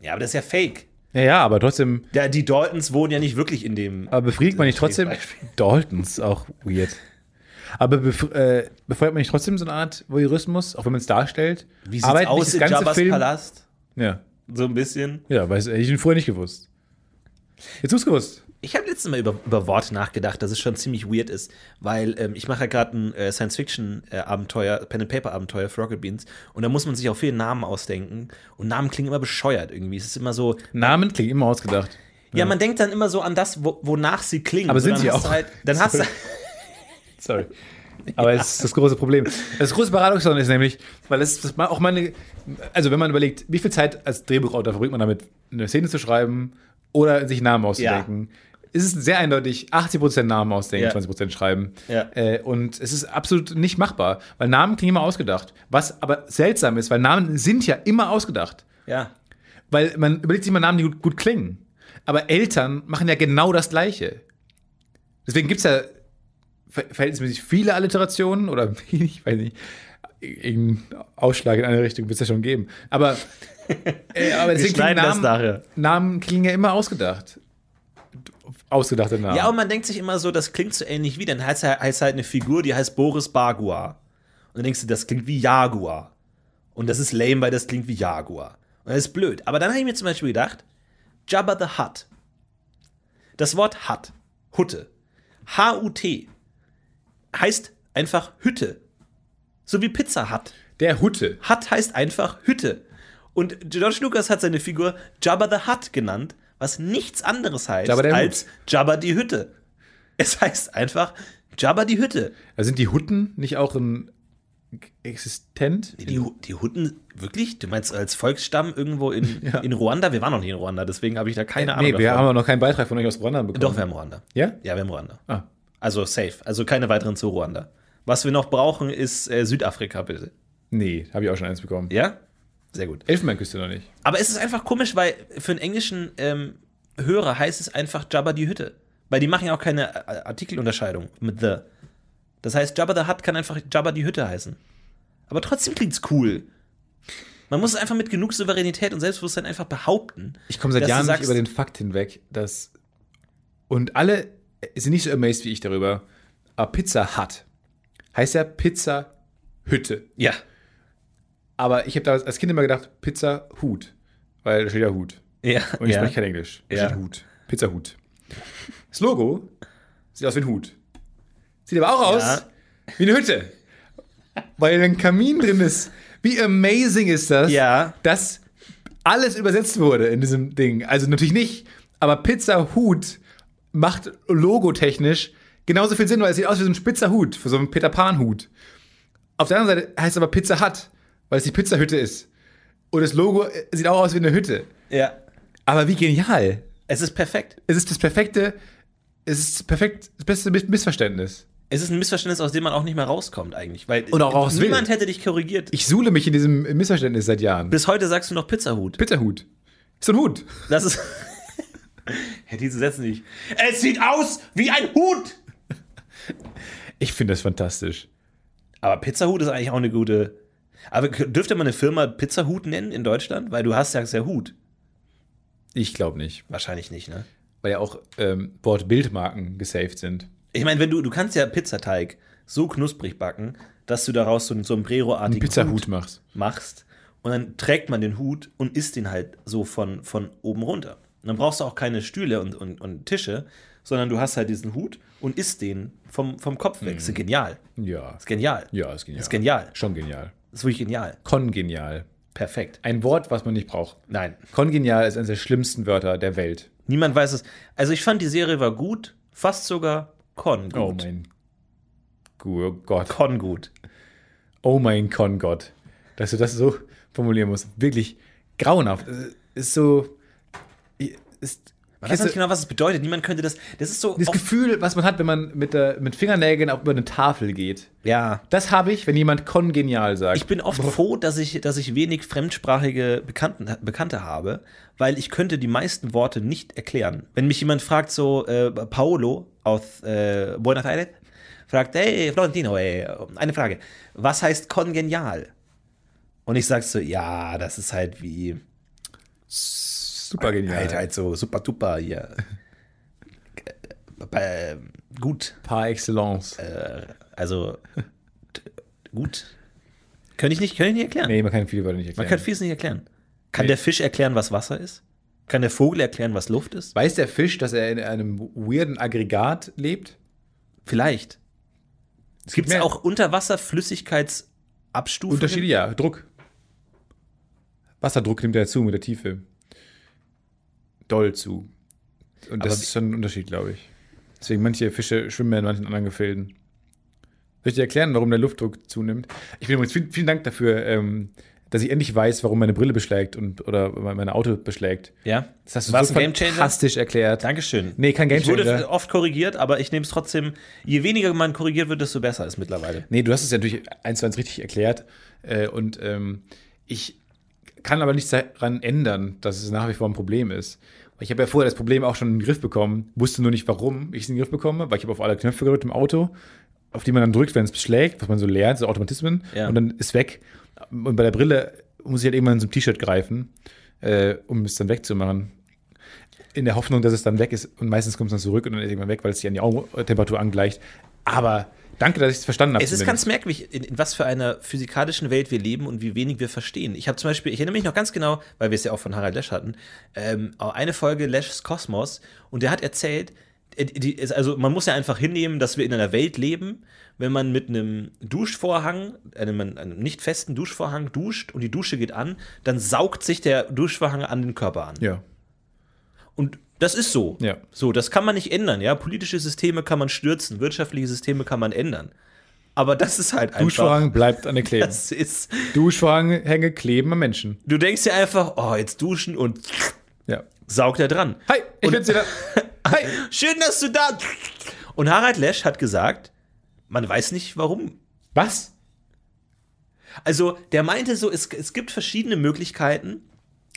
Ja, aber das ist ja fake. Ja, ja, aber trotzdem. Ja, die Daltons wohnen ja nicht wirklich in dem. Aber befriedigt man nicht trotzdem. Daltons, auch weird. Aber bef äh, befeuert man nicht trotzdem so eine Art Voyeurismus, auch wenn man es darstellt? Wie sieht's Arbeitet aus in Jabba's Film? Palast? Ja, So ein bisschen. ja, weiß hätte ich vorher nicht gewusst. Jetzt hast du gewusst. Ich habe letztes Mal über, über Wort nachgedacht, dass es schon ziemlich weird ist, weil ähm, ich mache ja gerade ein äh, Science-Fiction-Abenteuer, Pen-and-Paper-Abenteuer für Rocket Beans und da muss man sich auch viele Namen ausdenken und Namen klingen immer bescheuert irgendwie. Es ist immer so, Namen klingt immer ausgedacht. ja, man denkt dann immer so an das, wo, wonach sie klingen. Aber sind dann sie hast du auch. Halt, dann hast du, Sorry. Aber es ist das große Problem. Das große Paradoxon ist nämlich, weil es auch meine, also wenn man überlegt, wie viel Zeit als Drehbuchautor verbringt man damit, eine Szene zu schreiben oder sich Namen auszudenken, ist es sehr eindeutig 80% Namen ausdenken, Ja. 20% schreiben. Ja. Äh, und es ist absolut nicht machbar, weil Namen klingen immer ausgedacht. Was aber seltsam ist, weil Namen sind ja immer ausgedacht. ja. Weil man überlegt sich immer Namen, die gut, gut klingen. Aber Eltern machen ja genau das Gleiche. Deswegen gibt es ja ver verhältnismäßig viele Alliterationen oder ich weiß nicht, irgendeinen Ausschlag in eine Richtung wird es ja schon geben. Aber, äh, aber deswegen klingen Namen. Namen klingen ja immer ausgedacht. Ausgedachte Namen. Ja, und man denkt sich immer so, das klingt so ähnlich wie, dann heißt, er- heißt halt eine Figur, die heißt Boris Bagua. Und dann denkst du, das klingt wie Jaguar. Und das ist lame, weil das klingt wie Jaguar. Und das ist blöd. Aber dann habe ich mir zum Beispiel gedacht, Jabba the Hutt. Das Wort Hutt, Hutte, H-U-T, heißt einfach Hütte. So wie Pizza Hut. Der Hutte. Hutt heißt einfach Hütte. Und George Lucas hat seine Figur Jabba the Hutt genannt, was nichts anderes heißt Jabba als Jabba die Hütte. Es heißt einfach Jabba die Hütte. Also sind die Hutten nicht auch ein existent? Die, Hu- die Hutten, wirklich? Du meinst als Volksstamm irgendwo in, in Ruanda? Wir waren noch nie in Ruanda, deswegen habe ich da keine Ahnung. nee, wir davon. haben auch noch keinen Beitrag von euch aus Ruanda bekommen. Doch, wir haben Ruanda. Ja? Ja, wir haben Ruanda. Ah. Also safe. Also keine weiteren zu Ruanda. Was wir noch brauchen, ist äh, Südafrika, bitte. Nee, habe ich auch schon eins bekommen. Ja? Sehr gut. Elfenbeinküste noch nicht. Aber es ist einfach komisch, weil für einen englischen ähm, Hörer heißt es einfach Jabba die Hütte. Weil die machen ja auch keine äh, Artikelunterscheidung mit the. Das heißt, Jabba the Hutt kann einfach Jabba die Hütte heißen. Aber trotzdem klingt's cool. Man muss es einfach mit genug Souveränität und Selbstbewusstsein einfach behaupten. Ich komme seit Jahren sagst- nicht über den Fakt hinweg, dass. Und alle sind nicht so amazed wie ich darüber. Aber Pizza Hut heißt ja Pizza Hütte. Ja. Aber ich habe da als Kind immer gedacht, Pizza Hut. Weil da steht ja Hut. Ja, Und ich ja. spreche kein Englisch. Da Ja. steht Hut. Pizza Hut. Das Logo sieht aus wie ein Hut. Sieht aber auch aus Ja. wie eine Hütte. Weil ein Kamin drin ist. Wie amazing ist das, Ja. dass alles übersetzt wurde in diesem Ding. Also natürlich nicht, aber Pizza Hut macht logotechnisch genauso viel Sinn, weil es sieht aus wie so ein spitzer Hut, für so einen Peter Pan Hut. Auf der anderen Seite heißt es aber Pizza Hut, weil es die Pizzahütte ist. Und das Logo äh, sieht auch aus wie eine Hütte. ja. Aber wie genial. Es ist perfekt. Es ist das perfekte, es ist perfekt, das beste Miss- Missverständnis. Es ist ein Missverständnis, aus dem man auch nicht mehr rauskommt eigentlich. Weil Und auch raus will. niemand hätte dich korrigiert. Ich suhle mich in diesem Missverständnis seit Jahren. Bis heute sagst du noch Pizzahut. Pizzahut. Ist so ein Hut. Das ist. ja, diese Sätze nicht. Es sieht aus wie ein Hut! Ich finde das fantastisch. Aber Pizzahut ist eigentlich auch eine gute. Aber dürfte man eine Firma Pizzahut nennen in Deutschland? Weil du hast ja ja Hut. Ich glaube nicht. Wahrscheinlich nicht, ne? Weil ja auch ähm, Bord-Bildmarken gesaved sind. Ich meine, wenn du, du kannst ja Pizzateig so knusprig backen, dass du daraus so einen Sombrero-artigen Pizzahut Hut machst. machst und dann trägt man den Hut und isst ihn halt so von, von oben runter. Und dann brauchst du auch keine Stühle und, und, und Tische, sondern du hast halt diesen Hut und isst den vom, vom Kopf weg. Das ist genial. Ja. Ist genial. Ja, ist genial. Ist genial. Schon genial. Ist wirklich genial. Kongenial. Perfekt. Ein Wort, was man nicht braucht. Nein. Kongenial ist eines der schlimmsten Wörter der Welt. Niemand weiß es. Also ich fand, die Serie war gut, fast sogar Con gut. Oh mein Gu- Gott. Con gut. Oh mein Con-Gott. Dass du das so formulieren musst. Wirklich grauenhaft. Ist so. Ist, Man weiß nicht genau, was es bedeutet. Niemand könnte das. Das ist so. das Gefühl, was man hat, wenn man mit, der, mit Fingernägeln auch über eine Tafel geht. ja. Das habe ich, wenn jemand kongenial sagt. Ich bin oft froh, dass ich, dass ich wenig fremdsprachige Bekannten, Bekannte habe, weil ich könnte die meisten Worte nicht erklären. Wenn mich jemand fragt, so äh, Paolo aus äh, Buenos Aires, fragt, hey Florentino, ey, eine Frage, was heißt kongenial? Und ich sag so, ja, das ist halt wie, super genial. halt, halt so super duper hier. Äh, gut, Par excellence. also t- gut. Könnte ich nicht, könnte ich nicht erklären. nee, man kann viele Wörter nicht Man erklären. kann vieles nicht erklären. Kann Nee. der Fisch erklären, was Wasser ist? Kann der Vogel erklären, was Luft ist? Weiß der Fisch, dass er in einem weirden Aggregat lebt? Vielleicht. Es Gibt es mehr auch Unterwasserflüssigkeitsabstufungen? Unterschiede? Ja, Druck. Wasserdruck nimmt ja zu mit der Tiefe. Doll zu. Und das Aber ist schon ein Unterschied, glaube ich. Deswegen manche Fische schwimmen ja in manchen anderen Gefilden. Soll ich dir erklären, warum der Luftdruck zunimmt? Ich bin übrigens vielen, vielen Dank dafür, ähm, dass ich endlich weiß, warum meine Brille beschlägt und oder mein Auto beschlägt. Ja. Das hast du War's so ein Gamechanger? fantastisch erklärt. Dankeschön. Nee, kein Ich wurde Gamechanger. oft korrigiert, aber ich nehme es trotzdem. Je weniger man korrigiert wird, desto besser ist mittlerweile. Nee, du hast es ja natürlich eins zu eins richtig erklärt. Äh, und ähm, ich kann aber nichts daran ändern, dass es nach wie vor ein Problem ist. Weil Ich habe ja vorher das Problem auch schon in den Griff bekommen, wusste nur nicht, warum ich es in den Griff bekomme, weil ich habe auf alle Knöpfe gedrückt im Auto, auf die man dann drückt, wenn es beschlägt, was man so lernt, so Automatismen, Ja. und dann ist weg. Und bei der Brille muss ich halt irgendwann zum T-Shirt greifen, äh, um es dann wegzumachen. In der Hoffnung, dass es dann weg ist. Und meistens kommt es dann zurück und dann ist es irgendwann weg, weil es sich an die Augentemperatur angleicht. Aber danke, dass ich es verstanden habe. Es ist ganz merkwürdig, in, in was für einer physikalischen Welt wir leben und wie wenig wir verstehen. Ich habe zum Beispiel, ich erinnere mich noch ganz genau, weil wir es ja auch von Harald Lesch hatten, ähm, auch eine Folge Lesch's Kosmos und der hat erzählt, äh, also man muss ja einfach hinnehmen, dass wir in einer Welt leben, wenn man mit einem Duschvorhang, einem, einem nicht festen Duschvorhang duscht und die Dusche geht an, dann saugt sich der Duschvorhang an den Körper an. Ja. Und das ist so. Ja. So, das kann man nicht ändern, ja. Politische Systeme kann man stürzen, wirtschaftliche Systeme kann man ändern. Aber das ist halt einfach. Duschvorhang bleibt an der Kleben. Das ist. Duschvorhänge kleben am Menschen. Du denkst dir einfach, oh, jetzt duschen und Ja. saugt er dran. Hi, ich bin's wieder. Hi. Schön, dass du da. Und Harald Lesch hat gesagt, man weiß nicht warum. Was? Also, der meinte so, es, es gibt verschiedene Möglichkeiten,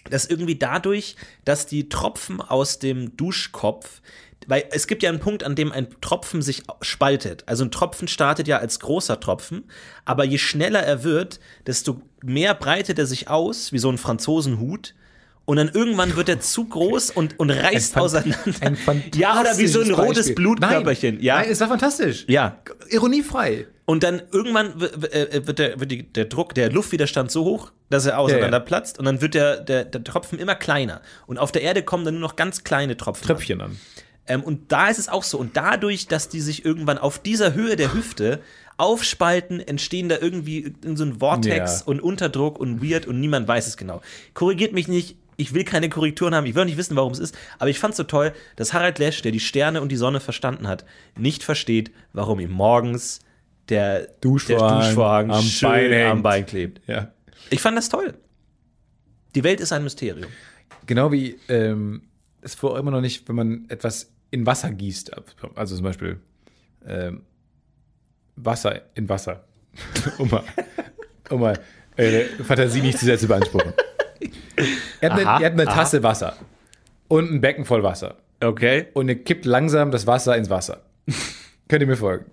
dass irgendwie dadurch, dass die Tropfen aus dem Duschkopf, weil es gibt ja einen Punkt, an dem ein Tropfen sich spaltet. Also ein Tropfen startet ja als großer Tropfen, aber je schneller er wird, desto mehr breitet er sich aus, wie so ein Franzosenhut. Und dann irgendwann wird er zu groß und, und reißt Ein auseinander. ein ja, oder wie so ein rotes Beispiel. Blutkörperchen. Nein, Ja, Nein, es war fantastisch. ja. Ironiefrei. Und dann irgendwann w- äh, wird, der, wird die, der Druck, der Luftwiderstand so hoch, dass er auseinander Ja, ja. und dann wird der, der, der Tropfen immer kleiner. Und auf der Erde kommen dann nur noch ganz kleine Tropfen. Tröpfchen an. Ähm, und da ist es auch so. Und dadurch, dass die sich irgendwann auf dieser Höhe der Hüfte aufspalten, entstehen da irgendwie in so ein Vortex Ja. und Unterdruck und weird und niemand weiß es genau. Korrigiert mich nicht. Ich will keine Korrekturen haben. Ich will auch nicht wissen, warum es ist. Aber ich fand es so toll, dass Harald Lesch, der die Sterne und die Sonne verstanden hat, nicht versteht, warum ihm morgens der Duschvorhang der Duschvorhang am schön Bein hängt. am Bein klebt. Ja. Ich fand das toll. Die Welt ist ein Mysterium. Genau wie ähm, es vorher immer noch nicht, wenn man etwas in Wasser gießt, also zum Beispiel ähm, Wasser in Wasser, um mal, um mal äh, Fantasie nicht zu sehr zu beanspruchen. Hat, Aha, eine, er hat eine. Tasse Wasser und ein Becken voll Wasser Okay. und er kippt langsam das Wasser ins Wasser. Könnt ihr mir folgen?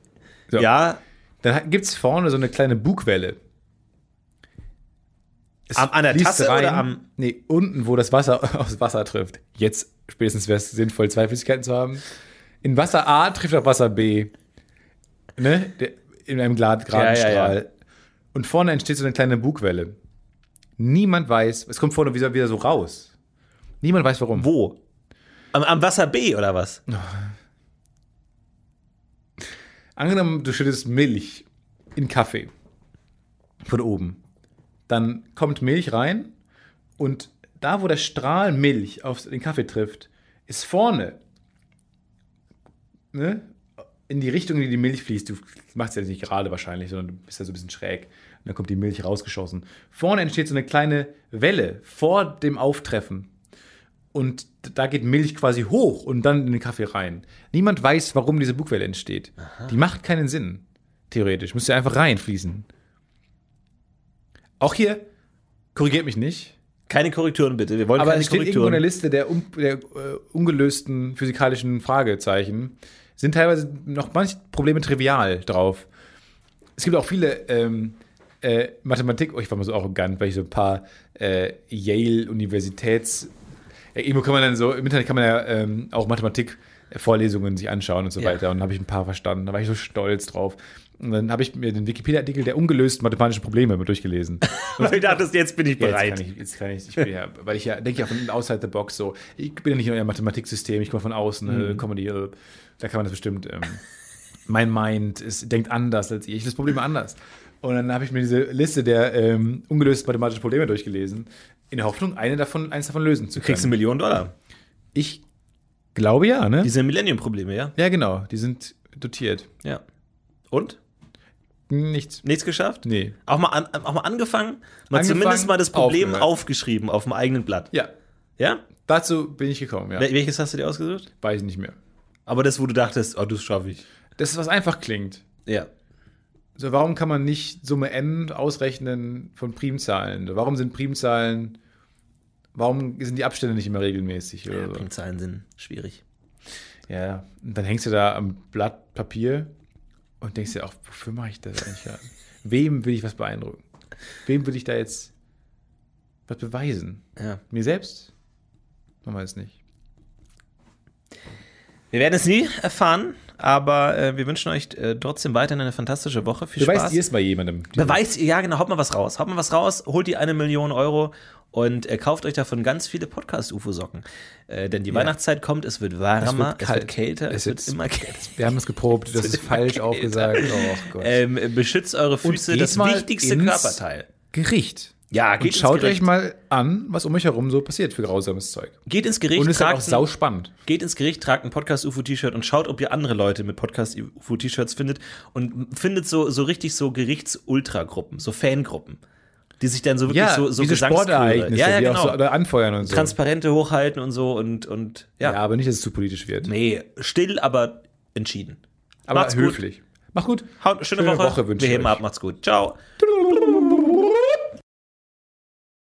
So. Ja, Dann gibt es vorne so eine kleine Bugwelle. Es Am- an der Tasse oder am- Nee, unten, wo das Wasser aufs Wasser trifft. Jetzt spätestens wäre es sinnvoll, zwei Flüssigkeiten zu haben. In Wasser A trifft auf Wasser B. Ne? In einem geraden Ja, ja, Strahl. ja. Und vorne entsteht so eine kleine Bugwelle. Niemand weiß, es kommt vorne wieder, wieder so raus. Niemand weiß warum. wo? Am, am Wasser B oder was? Angenommen, du schüttest Milch in Kaffee. Von oben. Dann kommt Milch rein und da, wo der Strahl Milch auf den Kaffee trifft, ist vorne ne, in die Richtung, in die die Milch fließt. Du machst ja nicht gerade wahrscheinlich, sondern du bist ja so ein bisschen schräg. Und dann kommt die Milch rausgeschossen. Vorne entsteht so eine kleine Welle vor dem Auftreffen. Und da geht Milch quasi hoch und dann in den Kaffee rein. Niemand weiß, warum diese Bugwelle entsteht. Die macht keinen Sinn, theoretisch. Müsste einfach reinfließen. Auch hier, korrigiert mich nicht, Keine Korrekturen bitte. Wir wollen aber keine es steht irgendwo in Korrekturen. der Liste der, un der äh, ungelösten physikalischen Fragezeichen. Sind teilweise noch manche Probleme trivial drauf. Es gibt auch viele ähm, äh, Mathematik, oh, ich war mal so arrogant, weil ich so ein paar äh, Yale-Universitäts. Ja, irgendwo kann man dann so, im Internet kann man ja ähm, auch Mathematik-Vorlesungen sich anschauen und so Ja. weiter. Und dann habe ich ein paar verstanden. Da war ich so stolz drauf. Und dann habe ich mir den Wikipedia-Artikel der ungelösten mathematischen Probleme mal durchgelesen. Weil ich dachte, jetzt bin ich Ja, bereit. Jetzt kann ich, jetzt kann ich, ich bin ja, weil ich ja denke ja von outside the box so. Ich bin ja nicht in eurem Mathematiksystem, ich komme von außen, Mhm. äh, Comedy, äh, da kann man das bestimmt. Ähm, mein Mind ist, denkt anders als ihr. Ich löse Probleme anders. Und dann habe ich mir diese Liste der ähm, ungelösten mathematischen Probleme durchgelesen, in der Hoffnung, eine davon, eins davon lösen zu Du kriegst eine können. Million Dollar. Ich glaube ja, ne? Diese Millennium-Probleme, ja? Ja, genau. Die sind dotiert. Ja. Und? Nichts. Nichts geschafft? Nee. Auch mal, an, auch mal angefangen? Mal Angefangen, zumindest mal das Problem aufgehört. aufgeschrieben auf dem eigenen Blatt. Ja, Ja? dazu bin ich gekommen, ja. Wel- Welches hast du dir ausgesucht? Weiß ich nicht mehr. Aber das, wo du dachtest, oh, das schaffe ich. Das ist was einfach klingt. Ja. So, warum kann man nicht Summe n ausrechnen von Primzahlen? Warum sind Primzahlen, warum sind die Abstände nicht immer regelmäßig? Oder so? Primzahlen sind schwierig. Ja, und dann hängst du da am Blatt Papier und denkst dir auch, wofür mache ich das eigentlich? Wem will ich was beeindrucken? Wem will ich da jetzt was beweisen? Ja. Mir selbst? Man weiß nicht. Wir werden es nie erfahren, aber äh, wir wünschen euch äh, trotzdem weiterhin eine fantastische Woche. Viel Beweist Spaß. ihr es bei jemandem? Beweist ihr, ja genau, haut mal was raus. Haut mal was raus, holt die eine Million Euro und äh, kauft euch davon ganz viele Podcast-UFO-Socken. Äh, denn die Weihnachtszeit kommt, es wird warmer, es, wird kälter, es, wird immer kälter. Wir haben es geprobt, das ist falsch kälter. aufgesagt. Oh Gott. Ähm, beschützt eure Füße, das wichtigste Körperteil. Gericht. Ja, Und geht schaut ins Gericht. euch mal an, was um euch herum so passiert für grausames Zeug. Geht ins Gericht, Und ist halt auch tragt ein- sau spannend. Geht ins Gericht, tragt ein Podcast-UFO-T-Shirt und schaut, ob ihr andere Leute mit Podcast-UFO-T-Shirts findet und findet so, so richtig so Gerichts-Ultragruppen, so Fangruppen, die sich dann so wirklich so, so diese Sportereignisse, ja, ja, die genau. auch so oder anfeuern und so. Transparente hochhalten und so und, und ja. ja, aber nicht, dass es zu politisch wird. Nee, still, aber entschieden. aber Macht's gut. höflich. Mach gut. Haut, schöne, Schöne Woche. Woche wünsche Wir ich heben euch. ab, macht's gut. Ciao.